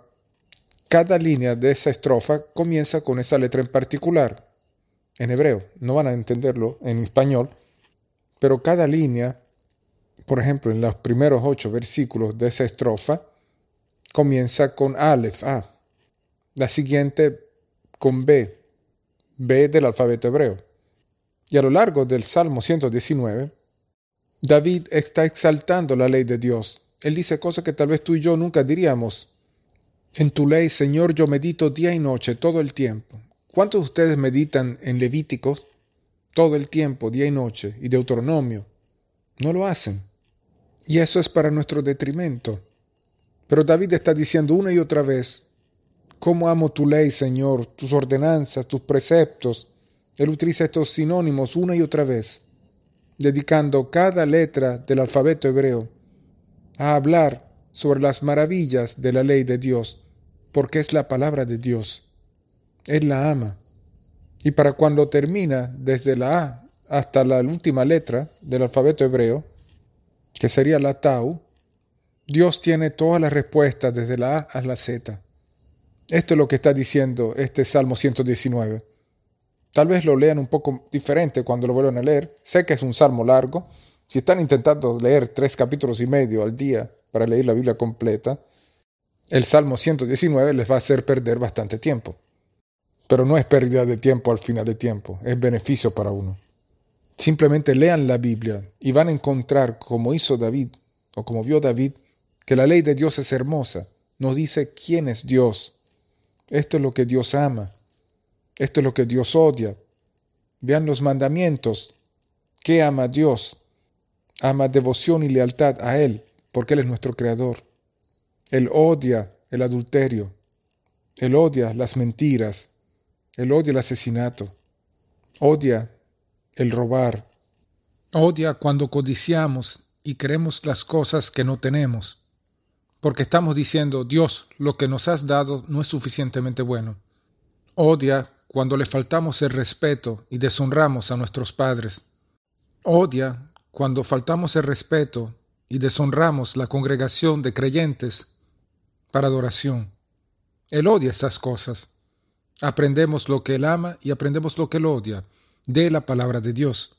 cada línea de esa estrofa comienza con esa letra en particular en hebreo. No van a entenderlo en español, pero cada línea, por ejemplo, en los primeros ocho versículos de esa estrofa, comienza con Aleph, A. La siguiente con B, B del alfabeto hebreo. Y a lo largo del Salmo 119, David está exaltando la ley de Dios. Él dice cosas que tal vez tú y yo nunca diríamos. En tu ley, Señor, yo medito día y noche todo el tiempo. ¿Cuántos de ustedes meditan en Levíticos todo el tiempo, día y noche, y Deuteronomio? No lo hacen. Y eso es para nuestro detrimento. Pero David está diciendo una y otra vez, ¿cómo amo tu ley, Señor, tus ordenanzas, tus preceptos? Él utiliza estos sinónimos una y otra vez, dedicando cada letra del alfabeto hebreo a hablar sobre las maravillas de la ley de Dios, porque es la palabra de Dios. Él la ama. Y para cuando termina desde la A hasta la última letra del alfabeto hebreo, que sería la Tau, Dios tiene todas las respuestas desde la A a la Z. Esto es lo que está diciendo este Salmo 119. Tal vez lo lean un poco diferente cuando lo vuelvan a leer. Sé que es un salmo largo. Si están intentando leer tres capítulos y medio al día para leer la Biblia completa, el Salmo 119 les va a hacer perder bastante tiempo. Pero no es pérdida de tiempo al final de tiempo, es beneficio para uno. Simplemente lean la Biblia y van a encontrar, como hizo David, o como vio David, que la ley de Dios es hermosa. Nos dice quién es Dios. Esto es lo que Dios ama. Esto es lo que Dios odia. Vean los mandamientos. ¿Qué ama Dios? Ama devoción y lealtad a Él, porque Él es nuestro Creador. Él odia el adulterio. Él odia las mentiras. Él odia el asesinato, odia el robar, odia cuando codiciamos y queremos las cosas que no tenemos, porque estamos diciendo, Dios, lo que nos has dado no es suficientemente bueno. Odia cuando le faltamos el respeto y deshonramos a nuestros padres. Odia cuando faltamos el respeto y deshonramos la congregación de creyentes para adoración. Él odia esas cosas. Aprendemos lo que Él ama y aprendemos lo que Él odia de la palabra de Dios.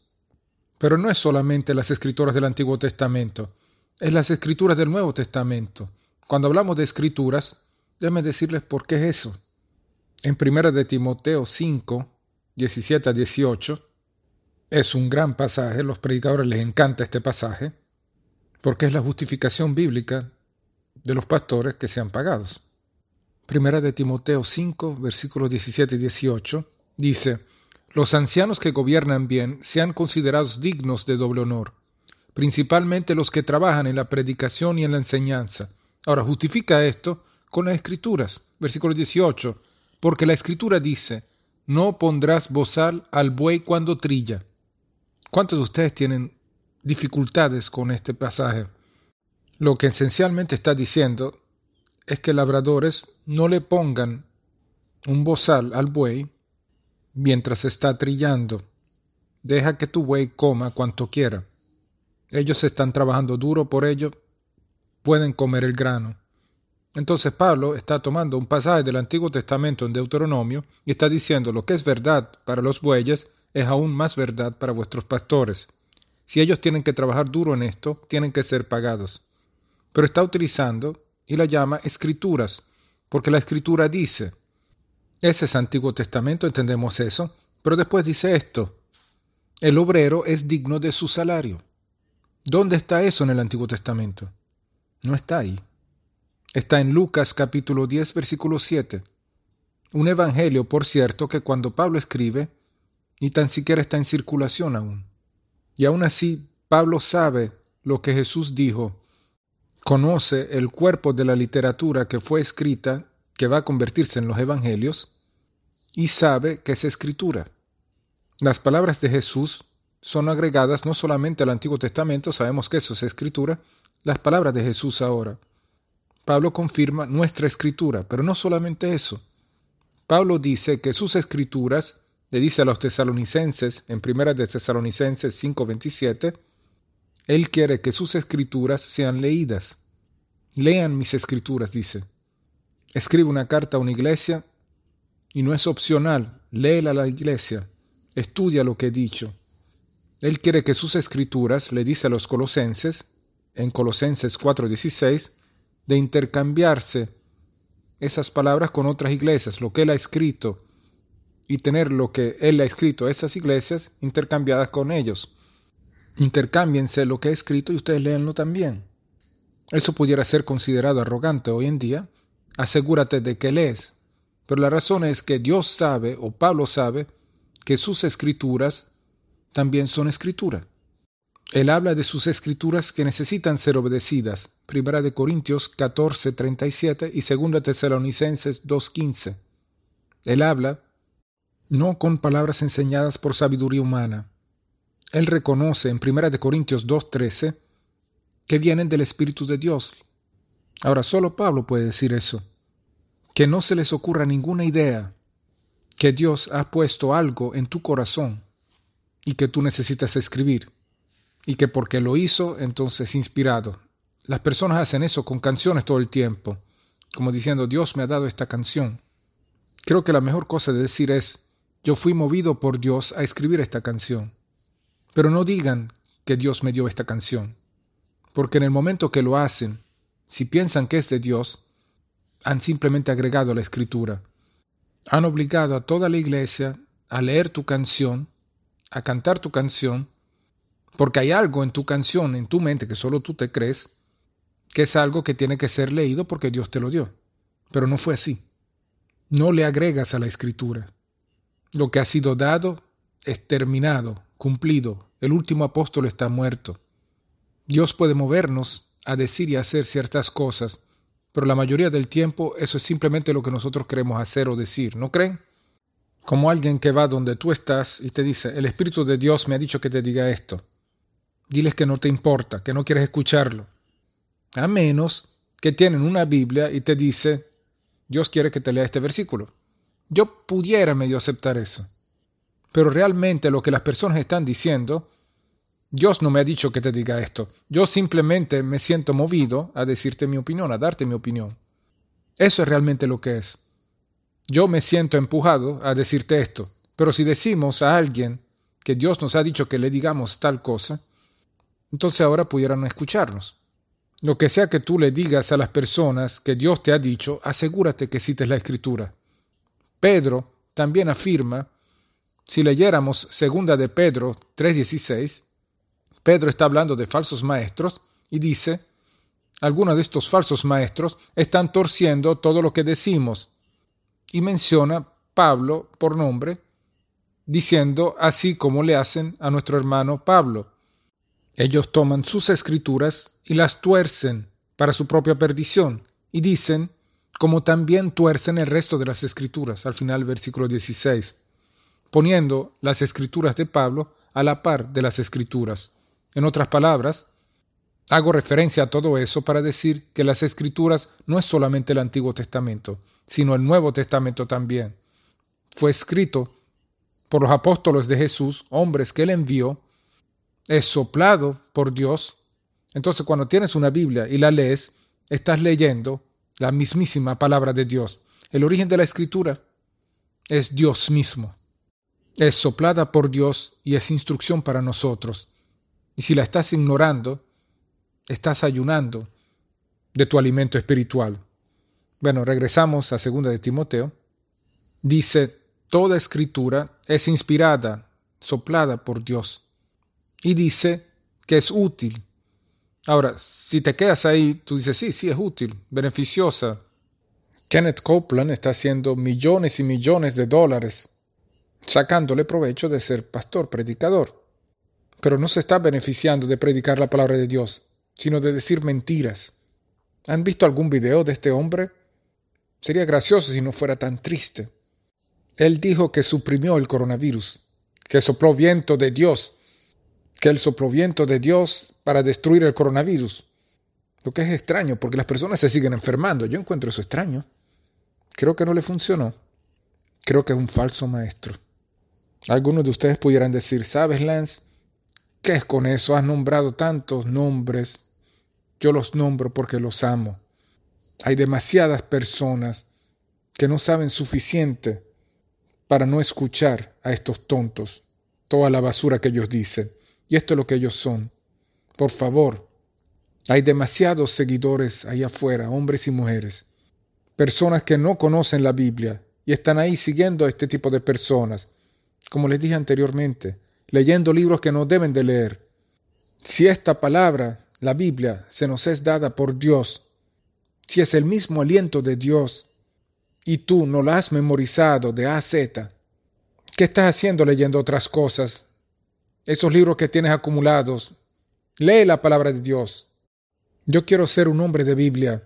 Pero no es solamente las escrituras del Antiguo Testamento, es las escrituras del Nuevo Testamento. Cuando hablamos de escrituras, déjenme decirles por qué es eso. En 1 de Timoteo 5, 17 a 18, es un gran pasaje, los predicadores les encanta este pasaje, porque es la justificación bíblica de los pastores que sean pagados. Primera de Timoteo 5, versículos 17 y 18, dice, Los ancianos que gobiernan bien sean considerados dignos de doble honor, principalmente los que trabajan en la predicación y en la enseñanza. Ahora, justifica esto con las escrituras. Versículo 18, porque la escritura dice, no pondrás bozal al buey cuando trilla. ¿Cuántos de ustedes tienen dificultades con este pasaje? Lo que esencialmente está diciendo es que labradores no le pongan un bozal al buey mientras está trillando. Deja que tu buey coma cuanto quiera. Ellos están trabajando duro por ello, pueden comer el grano. Entonces Pablo está tomando un pasaje del Antiguo Testamento en Deuteronomio y está diciendo lo que es verdad para los bueyes es aún más verdad para vuestros pastores. Si ellos tienen que trabajar duro en esto, tienen que ser pagados. Pero está utilizando y la llama escrituras, porque la escritura dice, ese es Antiguo Testamento, entendemos eso, pero después dice esto, el obrero es digno de su salario. ¿Dónde está eso en el Antiguo Testamento? No está ahí. está en Lucas capítulo 10 versículo 7. Un evangelio, por cierto, que cuando Pablo escribe, ni tan siquiera está en circulación aún. Y aún así, Pablo sabe lo que Jesús dijo, conoce el cuerpo de la literatura que fue escrita, que va a convertirse en los evangelios, y sabe que es escritura. Las palabras de Jesús son agregadas no solamente al Antiguo Testamento, sabemos que eso es escritura, las palabras de Jesús ahora. Pablo confirma nuestra escritura, pero no solamente eso. Pablo dice que sus escrituras, le dice a los tesalonicenses en 1 de Tesalonicenses 5:27, él quiere que sus escrituras sean leídas. Lean mis escrituras, dice. Escribe una carta a una iglesia y no es opcional, léela a la iglesia, estudia lo que he dicho. Él quiere que sus escrituras, le dice a los colosenses, en Colosenses 4:16, de intercambiarse esas palabras con otras iglesias, lo que él ha escrito, y tener lo que él ha escrito a esas iglesias intercambiadas con ellos. Intercámbiense lo que ha escrito y ustedes léanlo también. Eso pudiera ser considerado arrogante hoy en día. Asegúrate de que lees. Pero la razón es que Dios sabe, o Pablo sabe, que sus escrituras también son escritura. Él habla de sus escrituras que necesitan ser obedecidas. Primera de Corintios 14, 37 y Segunda Tesalonicenses 2.15. Él habla no con palabras enseñadas por sabiduría humana. Él reconoce en Primera de Corintios 2.13 que vienen del Espíritu de Dios. Ahora, solo Pablo puede decir eso. Que no se les ocurra ninguna idea que Dios ha puesto algo en tu corazón y que tú necesitas escribir y que porque lo hizo, entonces inspirado. Las personas hacen eso con canciones todo el tiempo, como diciendo, Dios me ha dado esta canción. Creo que la mejor cosa de decir es, yo fui movido por Dios a escribir esta canción. Pero no digan que Dios me dio esta canción, porque en el momento que lo hacen, si piensan que es de Dios, han simplemente agregado la escritura. Han obligado a toda la iglesia a leer tu canción, a cantar tu canción, porque hay algo en tu canción, en tu mente, que solo tú te crees, que es algo que tiene que ser leído porque Dios te lo dio. Pero no fue así. No le agregas a la escritura. Lo que ha sido dado es terminado, cumplido. El último apóstol está muerto. Dios puede movernos a decir y hacer ciertas cosas, pero la mayoría del tiempo eso es simplemente lo que nosotros queremos hacer o decir, ¿no creen? Como alguien que va donde tú estás y te dice, el Espíritu de Dios me ha dicho que te diga esto. Diles que no te importa, que no quieres escucharlo. A menos que tienen una Biblia y te dice, Dios quiere que te lea este versículo. Yo pudiera medio aceptar eso. Pero realmente lo que las personas están diciendo, Dios no me ha dicho que te diga esto. Yo simplemente me siento movido a decirte mi opinión, a darte mi opinión. Eso es realmente lo que es. Yo me siento empujado a decirte esto. Pero si decimos a alguien que Dios nos ha dicho que le digamos tal cosa, entonces ahora pudieran escucharnos. Lo que sea que tú le digas a las personas que Dios te ha dicho, asegúrate que cites la escritura. Pedro también afirma, si leyéramos segunda de Pedro 3:16, Pedro está hablando de falsos maestros y dice, algunos de estos falsos maestros están torciendo todo lo que decimos. Y menciona Pablo por nombre, diciendo así como le hacen a nuestro hermano Pablo. Ellos toman sus escrituras y las tuercen para su propia perdición y dicen, como también tuercen el resto de las escrituras, al final versículo 16, poniendo las escrituras de Pablo a la par de las escrituras. En otras palabras, hago referencia a todo eso para decir que las escrituras no es solamente el Antiguo Testamento, sino el Nuevo Testamento también. Fue escrito por los apóstoles de Jesús, hombres que él envió, es soplado por Dios. Entonces cuando tienes una Biblia y la lees, estás leyendo la mismísima palabra de Dios. El origen de la escritura es Dios mismo. Es soplada por Dios y es instrucción para nosotros. Y si la estás ignorando, estás ayunando de tu alimento espiritual. Bueno, regresamos a segunda de Timoteo. Dice, toda escritura es inspirada, soplada por Dios y dice que es útil. Ahora, si te quedas ahí, tú dices, sí, sí, es útil, beneficiosa. Kenneth Copeland está haciendo millones y millones de dólares sacándole provecho de ser pastor, predicador. Pero no se está beneficiando de predicar la palabra de Dios, sino de decir mentiras. ¿Han visto algún video de este hombre? Sería gracioso si no fuera tan triste. Él dijo que suprimió el coronavirus, que sopló viento de Dios que él sopló viento de Dios para destruir el coronavirus. Lo que es extraño, porque las personas se siguen enfermando. Yo encuentro eso extraño. Creo que no le funcionó. Creo que es un falso maestro. Algunos de ustedes pudieran decir, ¿sabes, Lance? ¿Qué es con eso? Has nombrado tantos nombres. Yo los nombro porque los amo. Hay demasiadas personas que no saben suficiente para no escuchar a estos tontos toda la basura que ellos dicen. Y esto es lo que ellos son. Por favor, hay demasiados seguidores ahí afuera, hombres y mujeres, personas que no conocen la Biblia y están ahí siguiendo a este tipo de personas, como les dije anteriormente, leyendo libros que no deben de leer. Si esta palabra, la Biblia, se nos es dada por Dios, si es el mismo aliento de Dios, y tú no la has memorizado de A a Z, ¿qué estás haciendo leyendo otras cosas esos libros que tienes acumulados. Lee la palabra de Dios. Yo quiero ser un hombre de Biblia.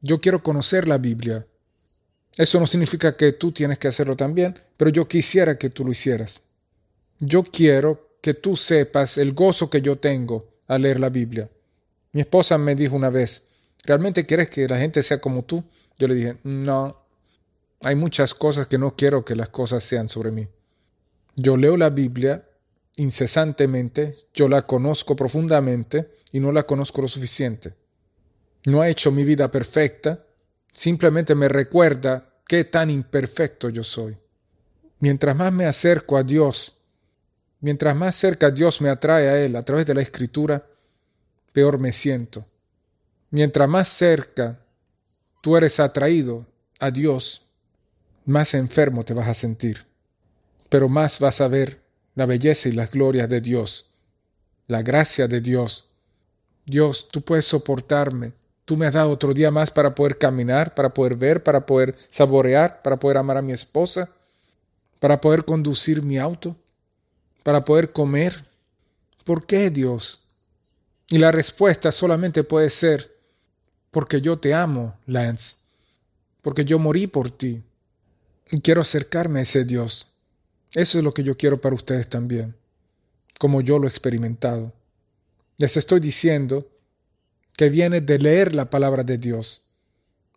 Yo quiero conocer la Biblia. Eso no significa que tú tienes que hacerlo también, pero yo quisiera que tú lo hicieras. Yo quiero que tú sepas el gozo que yo tengo al leer la Biblia. Mi esposa me dijo una vez, ¿realmente quieres que la gente sea como tú? Yo le dije, no, hay muchas cosas que no quiero que las cosas sean sobre mí. Yo leo la Biblia incesantemente, yo la conozco profundamente y no la conozco lo suficiente. No ha hecho mi vida perfecta, simplemente me recuerda qué tan imperfecto yo soy. Mientras más me acerco a Dios, mientras más cerca Dios me atrae a Él a través de la Escritura, peor me siento. Mientras más cerca tú eres atraído a Dios, más enfermo te vas a sentir, pero más vas a ver la belleza y las glorias de Dios, la gracia de Dios. Dios, tú puedes soportarme. Tú me has dado otro día más para poder caminar, para poder ver, para poder saborear, para poder amar a mi esposa, para poder conducir mi auto, para poder comer. ¿Por qué, Dios? Y la respuesta solamente puede ser, porque yo te amo, Lance, porque yo morí por ti y quiero acercarme a ese Dios. Eso es lo que yo quiero para ustedes también, como yo lo he experimentado. Les estoy diciendo que viene de leer la palabra de Dios.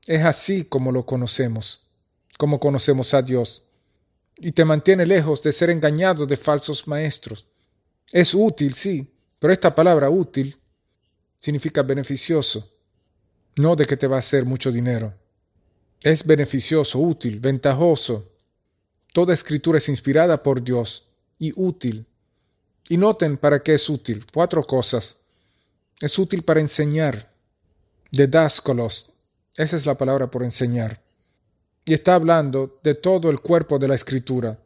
Es así como lo conocemos, como conocemos a Dios. Y te mantiene lejos de ser engañado de falsos maestros. Es útil, sí, pero esta palabra útil significa beneficioso, no de que te va a hacer mucho dinero. Es beneficioso, útil, ventajoso, Toda escritura es inspirada por Dios y útil. Y noten para qué es útil. Cuatro cosas. Es útil para enseñar. Dedáscolos. Esa es la palabra por enseñar. Y está hablando de todo el cuerpo de la escritura.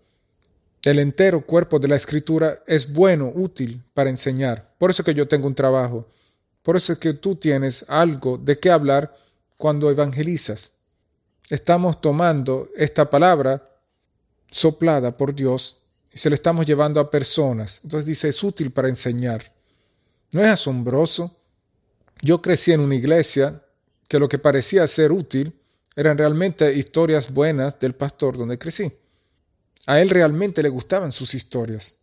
El entero cuerpo de la escritura es bueno, útil para enseñar. Por eso que yo tengo un trabajo. Por eso es que tú tienes algo de qué hablar cuando evangelizas. Estamos tomando esta palabra soplada por Dios y se le estamos llevando a personas. Entonces dice, es útil para enseñar. ¿No es asombroso? Yo crecí en una iglesia que lo que parecía ser útil eran realmente historias buenas del pastor donde crecí. A él realmente le gustaban sus historias.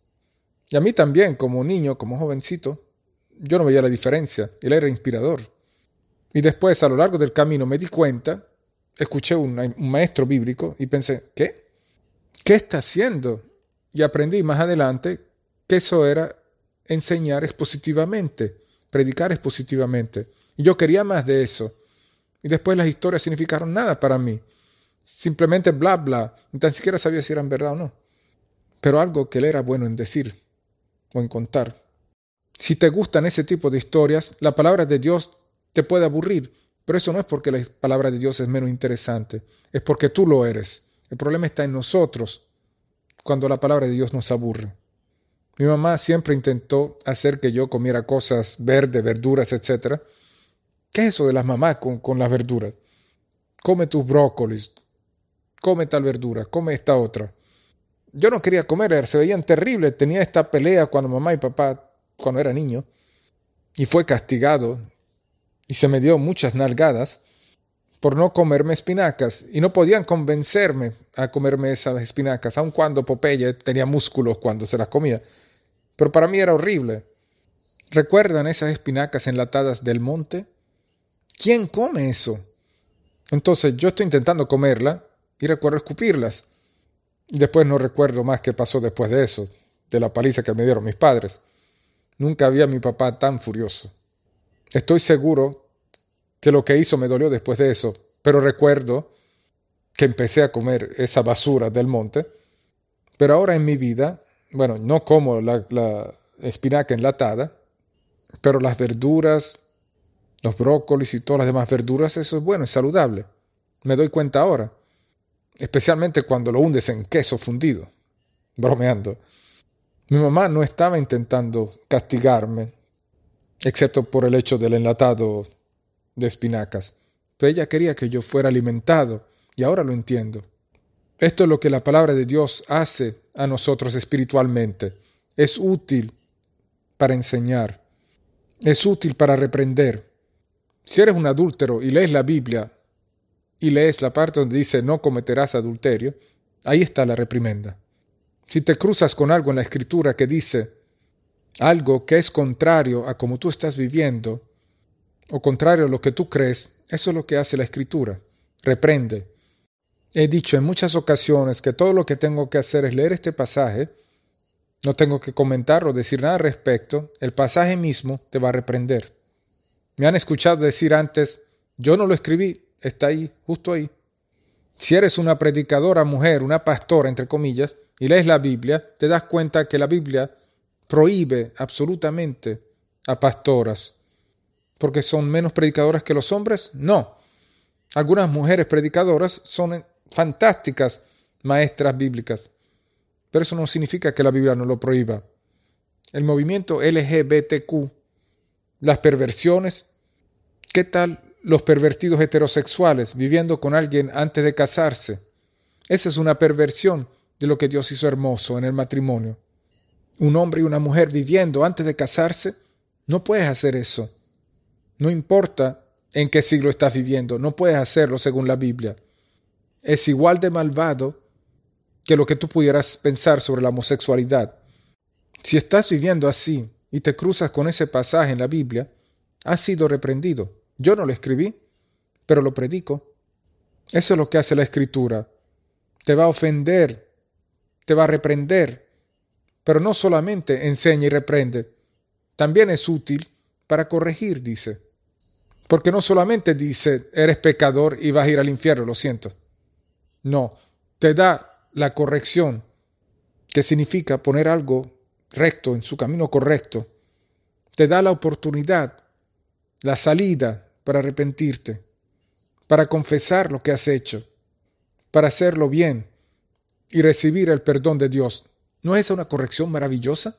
Y a mí también, como niño, como jovencito, yo no veía la diferencia. Él era inspirador. Y después, a lo largo del camino, me di cuenta, escuché un, maestro bíblico y pensé, ¿qué? ¿qué está haciendo? Y aprendí más adelante que eso era enseñar expositivamente, predicar expositivamente. Y yo quería más de eso. Y después las historias significaron nada para mí. Simplemente bla bla. Ni tan siquiera sabía si eran verdad o no. Pero algo que él era bueno en decir o en contar. Si te gustan ese tipo de historias, la palabra de Dios te puede aburrir. Pero eso no es porque la palabra de Dios es menos interesante. Es porque tú lo eres. El problema está en nosotros cuando la palabra de Dios nos aburre. Mi mamá siempre intentó hacer que yo comiera cosas verdes, verduras, etc. ¿Qué es eso de las mamás con, con las verduras? Come tus brócolis, come tal verdura, come esta otra. Yo no quería comer, se veían terribles. Tenía esta pelea cuando mamá y papá, cuando era niño, y fue castigado y se me dio muchas nalgadas por no comerme espinacas y no podían convencerme a comerme esas espinacas, aun cuando Popeye tenía músculos cuando se las comía. Pero para mí era horrible. ¿Recuerdan esas espinacas enlatadas del monte? ¿Quién come eso? Entonces yo estoy intentando comerla y recuerdo escupirlas. Después no recuerdo más qué pasó después de eso, de la paliza que me dieron mis padres. Nunca había a mi papá tan furioso. Estoy seguro que lo que hizo me dolió después de eso, pero recuerdo que empecé a comer esa basura del monte. Pero ahora en mi vida, bueno, no como la, la espinaca enlatada, pero las verduras, los brócolis y todas las demás verduras, eso es bueno, es saludable. Me doy cuenta ahora. Especialmente cuando lo hundes en queso fundido. Bromeando. Mi mamá no estaba intentando castigarme, excepto por el hecho del enlatado de espinacas, pero ella quería que yo fuera alimentado, y ahora lo entiendo. Esto es lo que la palabra de Dios hace a nosotros espiritualmente. Es útil para enseñar, es útil para reprender. Si eres un adúltero y lees la Biblia y lees la parte donde dice no cometerás adulterio, ahí está la reprimenda. Si te cruzas con algo en la escritura que dice algo que es contrario a como tú estás viviendo, o contrario a lo que tú crees, eso es lo que hace la escritura. Reprende. He dicho en muchas ocasiones que todo lo que tengo que hacer es leer este pasaje, no tengo que comentar o decir nada al respecto, el pasaje mismo te va a reprender. Me han escuchado decir antes, yo no lo escribí, está ahí, justo ahí. Si eres una predicadora mujer, una pastora, entre comillas, y lees la Biblia, te das cuenta que la Biblia prohíbe absolutamente a pastoras porque son menos predicadoras que los hombres? No. Algunas mujeres predicadoras son fantásticas maestras bíblicas, pero eso no significa que la Biblia no lo prohíba. El movimiento LGBTQ, las perversiones, ¿qué tal los pervertidos heterosexuales viviendo con alguien antes de casarse? Esa es una perversión de lo que Dios hizo hermoso en el matrimonio. Un hombre y una mujer viviendo antes de casarse, no puedes hacer eso. No importa en qué siglo estás viviendo, no puedes hacerlo según la Biblia. Es igual de malvado que lo que tú pudieras pensar sobre la homosexualidad. Si estás viviendo así y te cruzas con ese pasaje en la Biblia, has sido reprendido. Yo no lo escribí, pero lo predico. Eso es lo que hace la escritura. Te va a ofender, te va a reprender, pero no solamente enseña y reprende, también es útil para corregir, dice. Porque no solamente dice, eres pecador y vas a ir al infierno, lo siento. No, te da la corrección, que significa poner algo recto en su camino correcto. Te da la oportunidad, la salida para arrepentirte, para confesar lo que has hecho, para hacerlo bien y recibir el perdón de Dios. ¿No es una corrección maravillosa?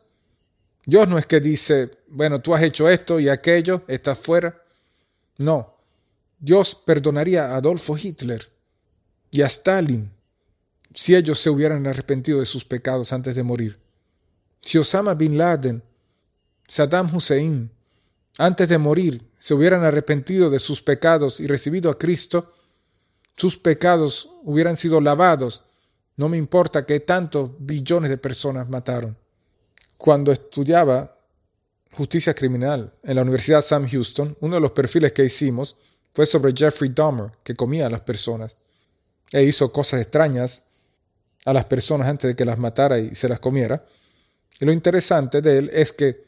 Dios no es que dice, bueno, tú has hecho esto y aquello, estás fuera. No, Dios perdonaría a Adolfo Hitler y a Stalin si ellos se hubieran arrepentido de sus pecados antes de morir. Si Osama bin Laden, Saddam Hussein, antes de morir, se hubieran arrepentido de sus pecados y recibido a Cristo, sus pecados hubieran sido lavados. No me importa que tantos billones de personas mataron. Cuando estudiaba justicia criminal en la Universidad Sam Houston, uno de los perfiles que hicimos fue sobre Jeffrey Dahmer, que comía a las personas e hizo cosas extrañas a las personas antes de que las matara y se las comiera. Y lo interesante de él es que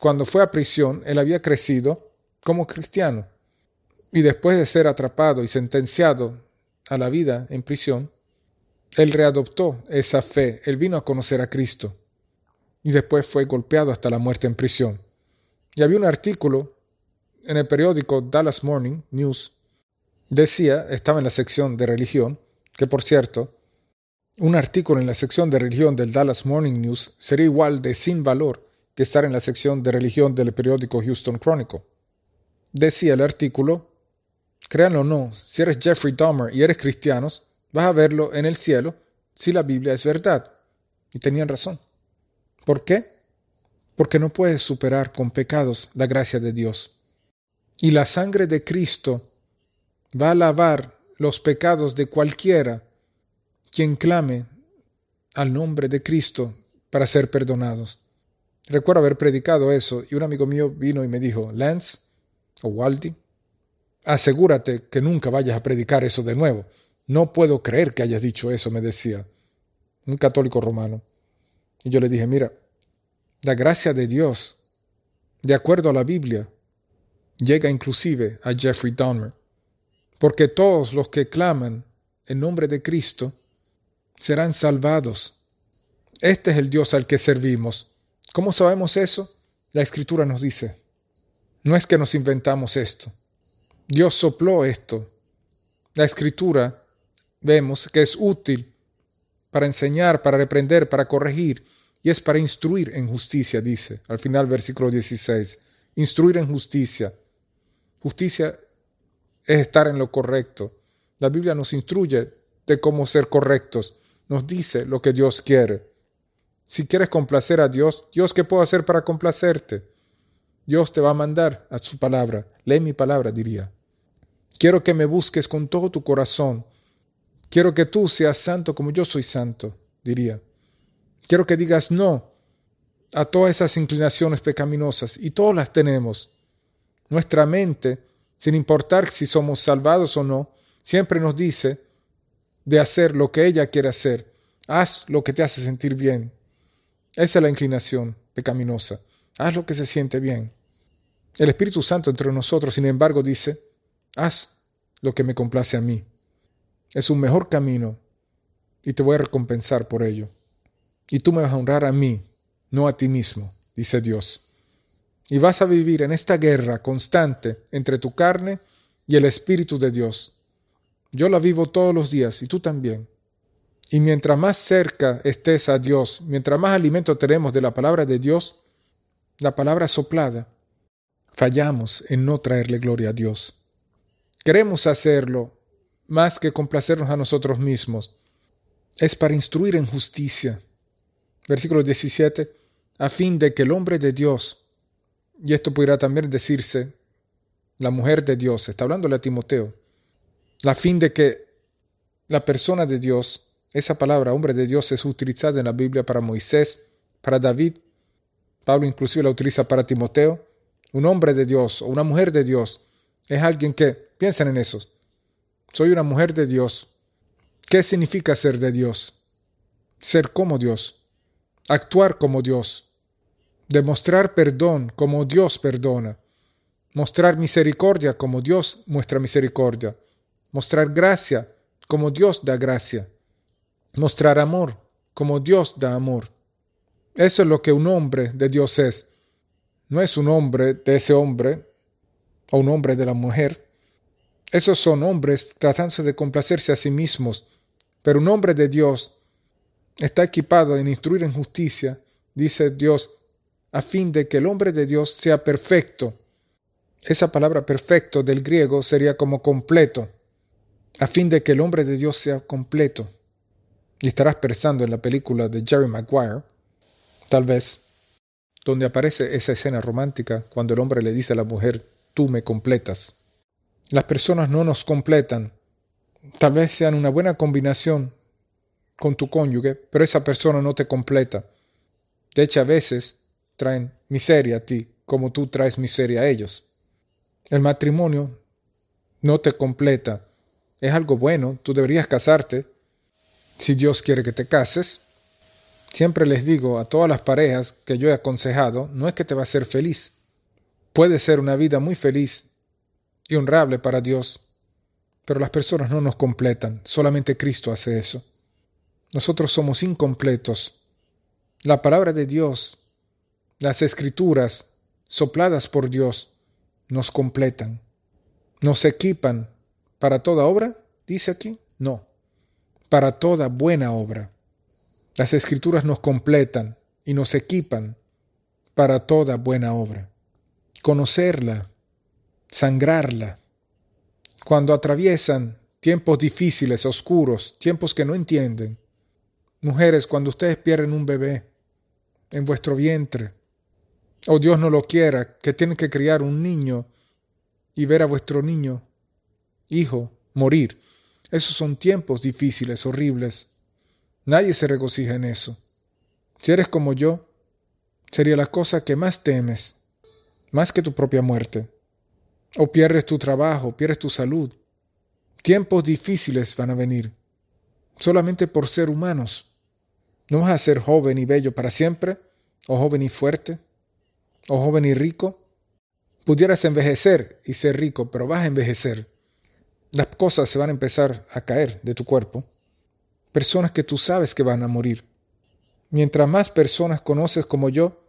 cuando fue a prisión, él había crecido como cristiano. Y después de ser atrapado y sentenciado a la vida en prisión, él readoptó esa fe, él vino a conocer a Cristo y después fue golpeado hasta la muerte en prisión. Y había un artículo en el periódico Dallas Morning News, decía, estaba en la sección de religión, que por cierto, Un artículo en la sección de religión del Dallas Morning News sería igual de sin valor que estar en la sección de religión del periódico Houston Chronicle. Decía el artículo, créanlo o no, si eres Jeffrey Dahmer y eres cristiano, vas a verlo en el cielo si la Biblia es verdad. Y tenían razón. ¿Por qué? Porque no puedes superar con pecados la gracia de Dios. Y la sangre de Cristo va a lavar los pecados de cualquiera quien clame al nombre de Cristo para ser perdonados. Recuerdo haber predicado eso y un amigo mío vino y me dijo, Lance o Waldi, asegúrate que nunca vayas a predicar eso de nuevo. No puedo creer que hayas dicho eso, me decía, un católico romano. Y yo le dije, mira, la gracia de Dios, de acuerdo a la Biblia, llega inclusive a Jeffrey Dahmer, porque todos los que claman en nombre de Cristo serán salvados. Este es el Dios al que servimos. ¿Cómo sabemos eso? La escritura nos dice. No es que nos inventamos esto. Dios sopló esto. La escritura vemos que es útil para enseñar, para reprender, para corregir, y es para instruir en justicia, dice al final versículo 16. Instruir en justicia. Justicia es estar en lo correcto. La Biblia nos instruye de cómo ser correctos nos dice lo que Dios quiere. Si quieres complacer a Dios, Dios, ¿qué puedo hacer para complacerte? Dios te va a mandar a su palabra. Lee mi palabra, diría. Quiero que me busques con todo tu corazón. Quiero que tú seas santo como yo soy santo, diría. Quiero que digas no a todas esas inclinaciones pecaminosas, y todas las tenemos. Nuestra mente, sin importar si somos salvados o no, siempre nos dice, de hacer lo que ella quiere hacer. Haz lo que te hace sentir bien. Esa es la inclinación pecaminosa. Haz lo que se siente bien. El Espíritu Santo entre nosotros, sin embargo, dice, haz lo que me complace a mí. Es un mejor camino y te voy a recompensar por ello. Y tú me vas a honrar a mí, no a ti mismo, dice Dios. Y vas a vivir en esta guerra constante entre tu carne y el Espíritu de Dios. Yo la vivo todos los días y tú también. Y mientras más cerca estés a Dios, mientras más alimento tenemos de la palabra de Dios, la palabra soplada, fallamos en no traerle gloria a Dios. Queremos hacerlo más que complacernos a nosotros mismos. Es para instruir en justicia. Versículo 17, a fin de que el hombre de Dios, y esto pudiera también decirse, la mujer de Dios, está hablándole a Timoteo, la fin de que la persona de Dios, esa palabra hombre de Dios es utilizada en la Biblia para Moisés, para David, Pablo inclusive la utiliza para Timoteo, un hombre de Dios o una mujer de Dios es alguien que, piensen en eso, soy una mujer de Dios. ¿Qué significa ser de Dios? Ser como Dios, actuar como Dios, demostrar perdón como Dios perdona, mostrar misericordia como Dios muestra misericordia, mostrar gracia como Dios da gracia, mostrar amor como Dios da amor. Eso es lo que un hombre de Dios es. No es un hombre de ese hombre o un hombre de la mujer. Esos son hombres tratándose de complacerse a sí mismos. Pero un hombre de Dios está equipado en instruir en justicia, dice Dios, a fin de que el hombre de Dios sea perfecto. Esa palabra perfecto del griego sería como completo a fin de que el hombre de Dios sea completo. Y estarás pensando en la película de Jerry Maguire, tal vez, donde aparece esa escena romántica cuando el hombre le dice a la mujer, tú me completas. Las personas no nos completan. Tal vez sean una buena combinación con tu cónyuge, pero esa persona no te completa. De hecho, a veces traen miseria a ti, como tú traes miseria a ellos. El matrimonio no te completa es algo bueno, tú deberías casarte, si Dios quiere que te cases. Siempre les digo a todas las parejas que yo he aconsejado, no es que te va a hacer feliz. Puede ser una vida muy feliz y honrable para Dios, pero las personas no nos completan, solamente Cristo hace eso. Nosotros somos incompletos. La palabra de Dios, las escrituras, sopladas por Dios, nos completan, nos equipan para toda obra? Dice aquí. No. para toda buena obra. Las escrituras nos completan y nos equipan para toda buena obra. Conocerla, sangrarla. Cuando atraviesan tiempos difíciles, oscuros, tiempos que no entienden. Mujeres, cuando ustedes pierden un bebé en vuestro vientre, o Dios no lo quiera, que tienen que criar un niño y ver a vuestro niño, hijo, morir. Esos son tiempos difíciles, horribles. Nadie se regocija en eso. Si eres como yo, sería la cosa que más temes, más que tu propia muerte. O pierdes tu trabajo, pierdes tu salud. Tiempos difíciles van a venir, solamente por ser humanos. No vas a ser joven y bello para siempre, o joven y fuerte, o joven y rico. Pudieras envejecer y ser rico, pero vas a envejecer. Las cosas se van a empezar a caer de tu cuerpo. Personas que tú sabes que van a morir. Mientras más personas conoces como yo,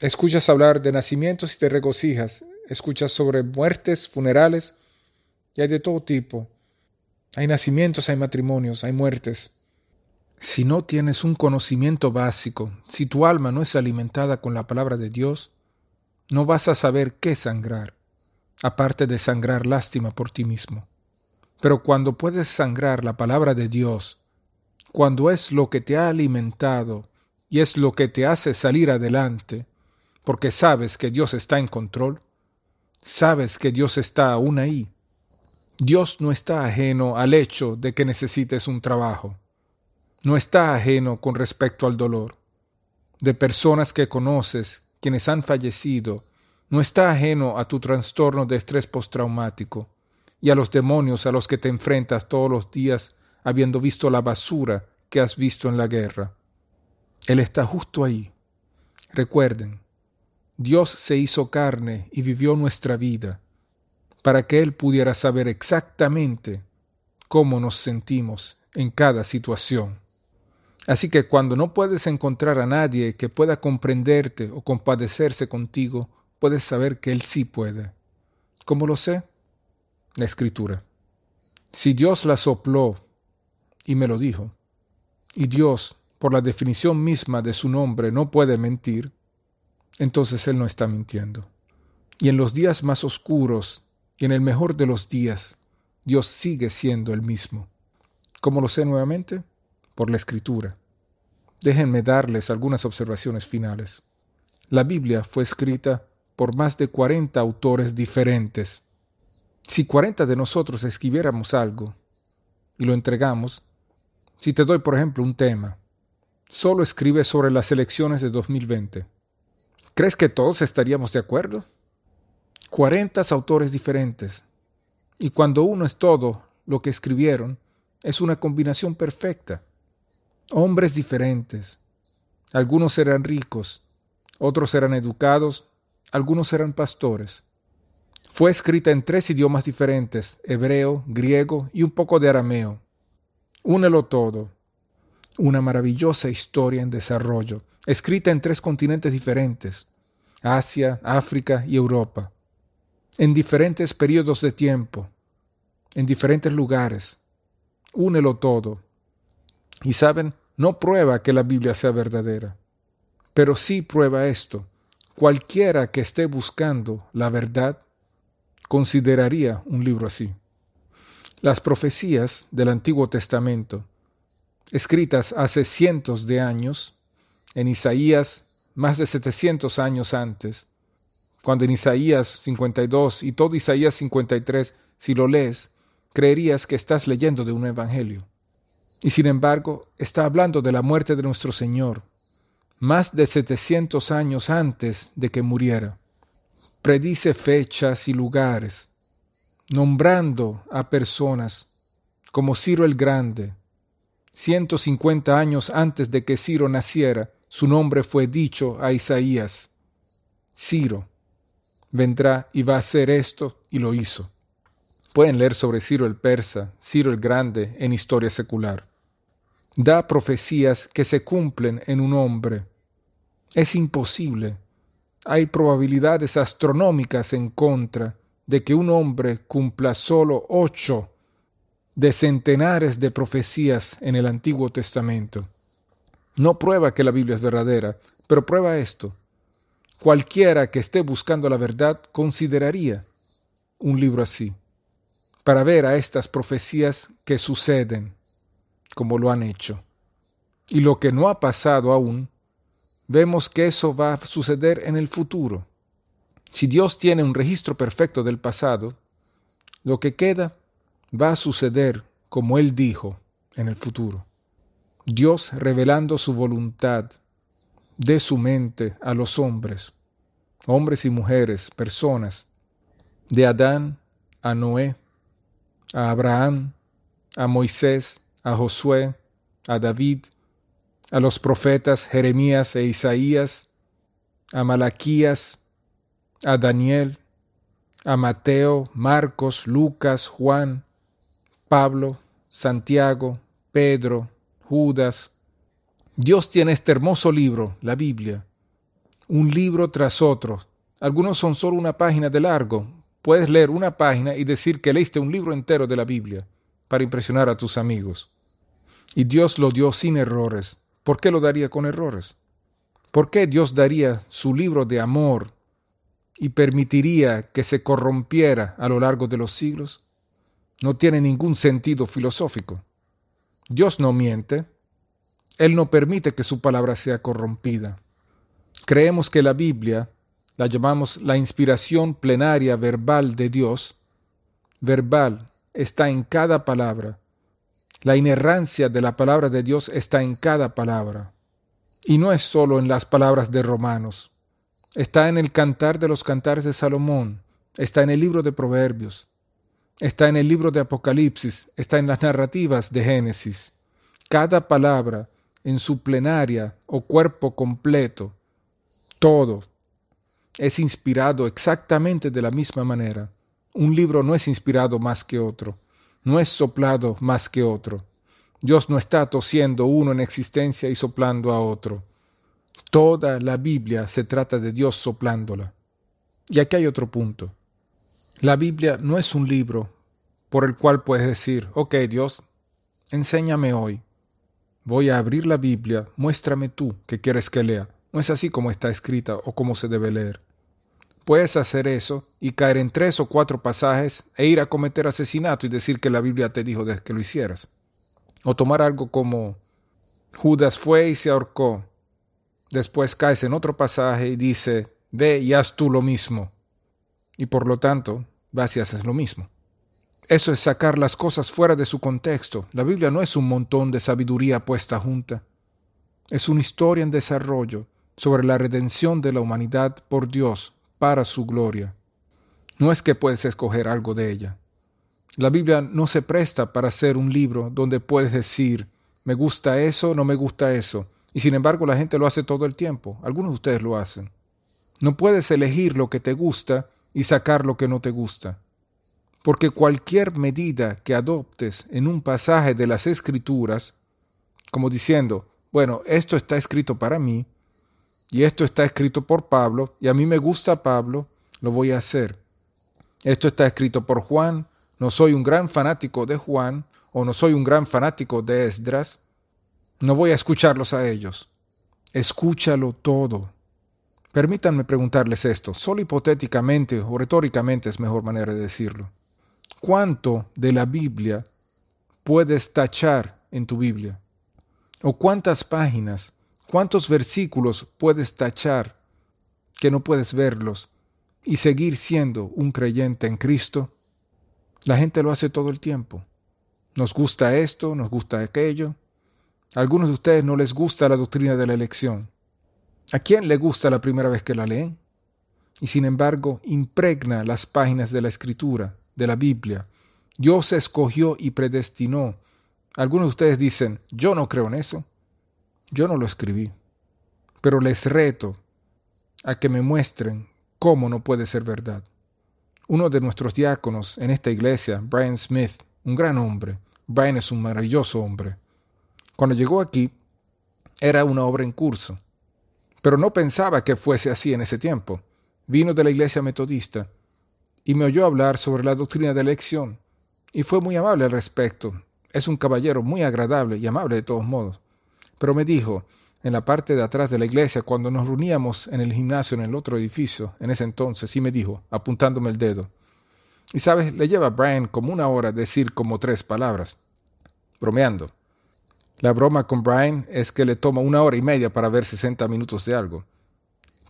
escuchas hablar de nacimientos y te regocijas, escuchas sobre muertes, funerales, y hay de todo tipo. Hay nacimientos, hay matrimonios, hay muertes. Si no tienes un conocimiento básico, si tu alma no es alimentada con la palabra de Dios, no vas a saber qué sangrar, aparte de sangrar lástima por ti mismo. Pero cuando puedes sangrar la palabra de Dios, cuando es lo que te ha alimentado y es lo que te hace salir adelante, porque sabes que Dios está en control, sabes que Dios está aún ahí. Dios no está ajeno al hecho de que necesites un trabajo. No está ajeno con respecto al dolor. De personas que conoces, quienes han fallecido, no está ajeno a tu trastorno de estrés postraumático y a los demonios a los que te enfrentas todos los días habiendo visto la basura que has visto en la guerra. Él está justo ahí. Recuerden, Dios se hizo carne y vivió nuestra vida para que Él pudiera saber exactamente cómo nos sentimos en cada situación. Así que cuando no puedes encontrar a nadie que pueda comprenderte o compadecerse contigo, puedes saber que Él sí puede. ¿Cómo lo sé? La escritura. Si Dios la sopló y me lo dijo, y Dios, por la definición misma de su nombre, no puede mentir, entonces Él no está mintiendo. Y en los días más oscuros y en el mejor de los días, Dios sigue siendo el mismo. ¿Cómo lo sé nuevamente? Por la escritura. Déjenme darles algunas observaciones finales. La Biblia fue escrita por más de 40 autores diferentes. Si 40 de nosotros escribiéramos algo y lo entregamos, si te doy por ejemplo un tema, solo escribe sobre las elecciones de 2020, ¿crees que todos estaríamos de acuerdo? 40 autores diferentes. Y cuando uno es todo lo que escribieron, es una combinación perfecta. Hombres diferentes. Algunos eran ricos, otros eran educados, algunos eran pastores. Fue escrita en tres idiomas diferentes, hebreo, griego y un poco de arameo. Únelo todo. Una maravillosa historia en desarrollo, escrita en tres continentes diferentes, Asia, África y Europa, en diferentes periodos de tiempo, en diferentes lugares. Únelo todo. Y saben, no prueba que la Biblia sea verdadera, pero sí prueba esto, Cualquiera que esté buscando la verdad consideraría un libro así. Las profecías del Antiguo Testamento, escritas hace cientos de años, en Isaías más de 700 años antes, cuando en Isaías 52 y todo Isaías 53, si lo lees, creerías que estás leyendo de un evangelio. Y sin embargo, está hablando de la muerte de nuestro Señor, más de 700 años antes de que muriera. Predice fechas y lugares, nombrando a personas como Ciro el Grande. 150 años antes de que Ciro naciera, su nombre fue dicho a Isaías. Ciro vendrá y va a hacer esto y lo hizo. Pueden leer sobre Ciro el Persa, Ciro el Grande en historia secular. Da profecías que se cumplen en un hombre es imposible. Hay probabilidades astronómicas en contra de que un hombre cumpla solo ocho de centenares de profecías en el Antiguo Testamento. No prueba que la Biblia es verdadera, pero prueba esto. Cualquiera que esté buscando la verdad consideraría un libro así, para ver a estas profecías que suceden, como lo han hecho. Y lo que no ha pasado aún, vemos que eso va a suceder en el futuro. Si Dios tiene un registro perfecto del pasado, lo que queda va a suceder como Él dijo en el futuro. Dios revelando su voluntad de su mente a los hombres, hombres y mujeres, personas, de Adán a Noé, a Abraham, a Moisés, a Josué, a David, a los profetas Jeremías e Isaías, a Malaquías, a Daniel, a Mateo, Marcos, Lucas, Juan, Pablo, Santiago, Pedro, Judas. Dios tiene este hermoso libro, la Biblia, un libro tras otro. Algunos son solo una página de largo. Puedes leer una página y decir que leíste un libro entero de la Biblia para impresionar a tus amigos. Y Dios lo dio sin errores. ¿Por qué lo daría con errores? ¿Por qué Dios daría su libro de amor y permitiría que se corrompiera a lo largo de los siglos? no tiene ningún sentido filosófico. Dios no miente. Él no permite que su palabra sea corrompida. Creemos que la Biblia, la llamamos la inspiración plenaria verbal de Dios, verbal, está en cada palabra. La inerrancia de la palabra de Dios está en cada palabra. Y no es solo en las palabras de Romanos. Está en el cantar de los cantares de Salomón. Está en el libro de Proverbios está en el libro de Apocalipsis, está en las narrativas de Génesis. Cada palabra en su plenaria o cuerpo completo, todo, es inspirado exactamente de la misma manera. Un libro no es inspirado más que otro, no es soplado más que otro. Dios no está tosiendo uno en existencia y soplando a otro. Toda la Biblia se trata de Dios soplándola. Y aquí hay otro punto. La Biblia no es un libro por el cual puedes decir, ok Dios, enséñame hoy. Voy a abrir la Biblia, muéstrame tú qué quieres que lea. No es así como está escrita o cómo se debe leer. Puedes hacer eso y caer en tres o cuatro pasajes e ir a cometer asesinato y decir que la Biblia te dijo que lo hicieras. O tomar algo como Judas fue y se ahorcó. Después caes en otro pasaje y dice, ve y haz tú lo mismo y por lo tanto vas y haces lo mismo. Eso es sacar las cosas fuera de su contexto. La Biblia no es un montón de sabiduría puesta junta. Es una historia en desarrollo sobre la redención de la humanidad por Dios para su gloria. No es que puedes escoger algo de ella. La Biblia no se presta para ser un libro donde puedes decir, me gusta eso, no me gusta eso. Y sin embargo la gente lo hace todo el tiempo. Algunos de ustedes lo hacen. No puedes elegir lo que te gusta y sacar lo que no te gusta. Porque cualquier medida que adoptes en un pasaje de las escrituras, como diciendo, bueno, esto está escrito para mí, y esto está escrito por Pablo, y a mí me gusta Pablo, lo voy a hacer. Esto está escrito por Juan, no soy un gran fanático de Juan, o no soy un gran fanático de Esdras, no voy a escucharlos a ellos. Escúchalo todo. Permítanme preguntarles esto, solo hipotéticamente o retóricamente es mejor manera de decirlo. ¿Cuánto de la Biblia puedes tachar en tu Biblia? ¿O cuántas páginas, cuántos versículos puedes tachar que no puedes verlos y seguir siendo un creyente en Cristo? La gente lo hace todo el tiempo. Nos gusta esto, nos gusta aquello. Algunos de ustedes no les gusta la doctrina de la elección. ¿A quién le gusta la primera vez que la leen? Y sin embargo, impregna las páginas de la Escritura, de la Biblia. Dios escogió y predestinó. Algunos de ustedes dicen, yo no creo en eso. Yo no lo escribí. Pero les reto a que me muestren cómo no puede ser verdad. Uno de nuestros diáconos en esta iglesia, Brian Smith, un gran hombre, Brian es un maravilloso hombre. Cuando llegó aquí, era una obra en curso pero no pensaba que fuese así en ese tiempo. Vino de la iglesia metodista y me oyó hablar sobre la doctrina de elección y fue muy amable al respecto. Es un caballero muy agradable y amable de todos modos. Pero me dijo, en la parte de atrás de la iglesia, cuando nos reuníamos en el gimnasio en el otro edificio, en ese entonces, y me dijo, apuntándome el dedo, y sabes, le lleva a Brian como una hora decir como tres palabras, bromeando. La broma con Brian es que le toma una hora y media para ver 60 minutos de algo.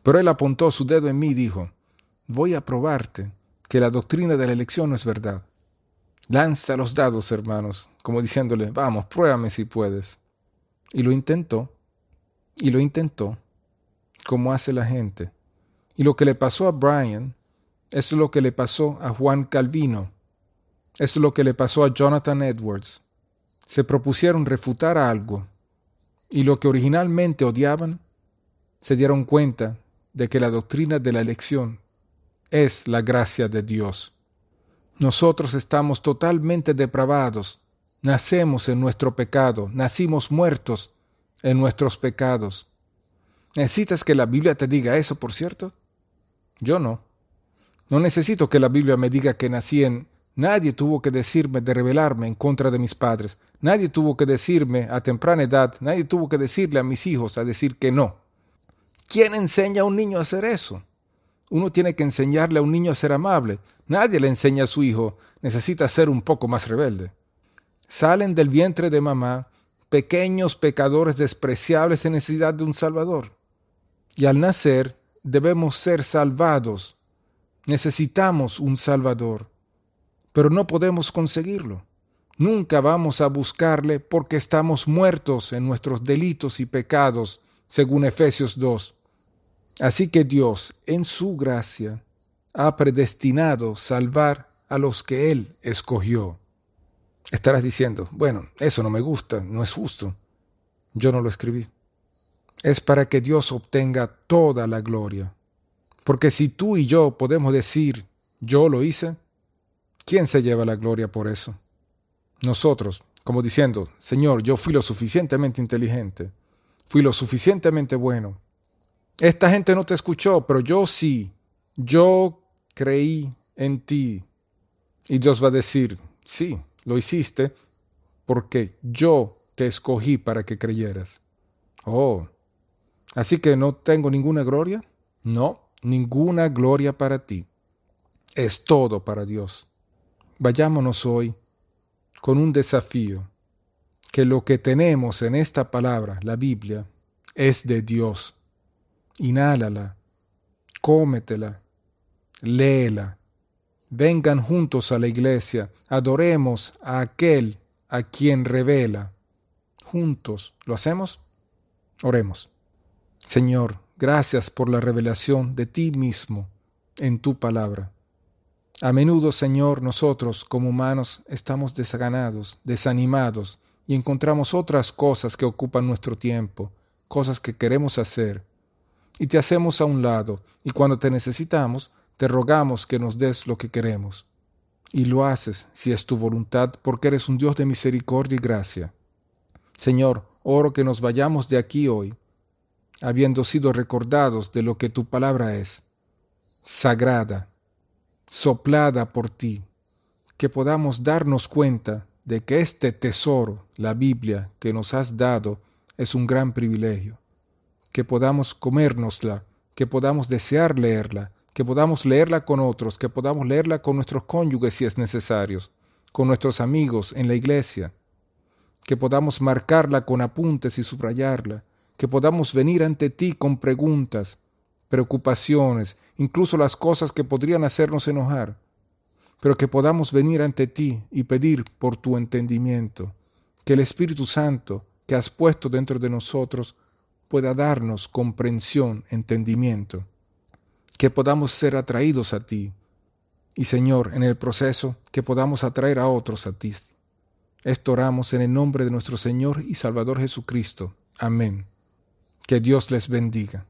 Pero él apuntó su dedo en mí y dijo, voy a probarte que la doctrina de la elección no es verdad. Lanza los dados, hermanos, como diciéndole, vamos, pruébame si puedes. Y lo intentó, y lo intentó, como hace la gente. Y lo que le pasó a Brian, es lo que le pasó a Juan Calvino, es lo que le pasó a Jonathan Edwards. Se propusieron refutar algo, y lo que originalmente odiaban, se dieron cuenta de que la doctrina de la elección es la gracia de Dios. Nosotros estamos totalmente depravados, nacemos en nuestro pecado, nacimos muertos en nuestros pecados. ¿Necesitas que la Biblia te diga eso, por cierto? Yo no. No necesito que la Biblia me diga que nací en... Nadie tuvo que decirme de rebelarme en contra de mis padres. Nadie tuvo que decirme a temprana edad, nadie tuvo que decirle a mis hijos a decir que no. ¿Quién enseña a un niño a hacer eso? Uno tiene que enseñarle a un niño a ser amable. Nadie le enseña a su hijo, necesita ser un poco más rebelde. Salen del vientre de mamá pequeños pecadores despreciables en necesidad de un Salvador. Y al nacer debemos ser salvados. Necesitamos un Salvador, pero no podemos conseguirlo. Nunca vamos a buscarle porque estamos muertos en nuestros delitos y pecados, según Efesios 2. Así que Dios, en su gracia, ha predestinado salvar a los que Él escogió. Estarás diciendo, bueno, eso no me gusta, no es justo. Yo no lo escribí. Es para que Dios obtenga toda la gloria. Porque si tú y yo podemos decir, yo lo hice, ¿quién se lleva la gloria por eso? Nosotros, como diciendo, Señor, yo fui lo suficientemente inteligente, fui lo suficientemente bueno, esta gente no te escuchó, pero yo sí. Yo creí en ti. Y Dios va a decir, sí, lo hiciste porque yo te escogí para que creyeras. Oh, así que no tengo ninguna gloria. No, ninguna gloria para ti. Es todo para Dios. Vayámonos hoy con un desafío, que lo que tenemos en esta palabra, la Biblia, es de Dios inhálala, cómetela, léela. Vengan juntos a la iglesia, adoremos a aquel a quien revela. Juntos, ¿lo hacemos? Oremos. Señor, gracias por la revelación de ti mismo en tu palabra. A menudo, Señor, nosotros como humanos estamos desganados, desanimados y encontramos otras cosas que ocupan nuestro tiempo, cosas que queremos hacer, y te hacemos a un lado, y cuando te necesitamos, te rogamos que nos des lo que queremos. Y lo haces, si es tu voluntad, porque eres un Dios de misericordia y gracia. Señor, oro que nos vayamos de aquí hoy, habiendo sido recordados de lo que tu palabra es, sagrada, soplada por ti, que podamos darnos cuenta de que este tesoro, la Biblia, que nos has dado, es un gran privilegio que podamos comérnosla, que podamos desear leerla, que podamos leerla con otros, que podamos leerla con nuestros cónyuges si es necesario, con nuestros amigos en la iglesia, que podamos marcarla con apuntes y subrayarla, que podamos venir ante ti con preguntas, preocupaciones, incluso las cosas que podrían hacernos enojar, pero que podamos venir ante ti y pedir por tu entendimiento, que el Espíritu Santo que has puesto dentro de nosotros pueda darnos comprensión, entendimiento, que podamos ser atraídos a ti y Señor, en el proceso, que podamos atraer a otros a ti. Esto oramos en el nombre de nuestro Señor y Salvador Jesucristo. Amén. Que Dios les bendiga.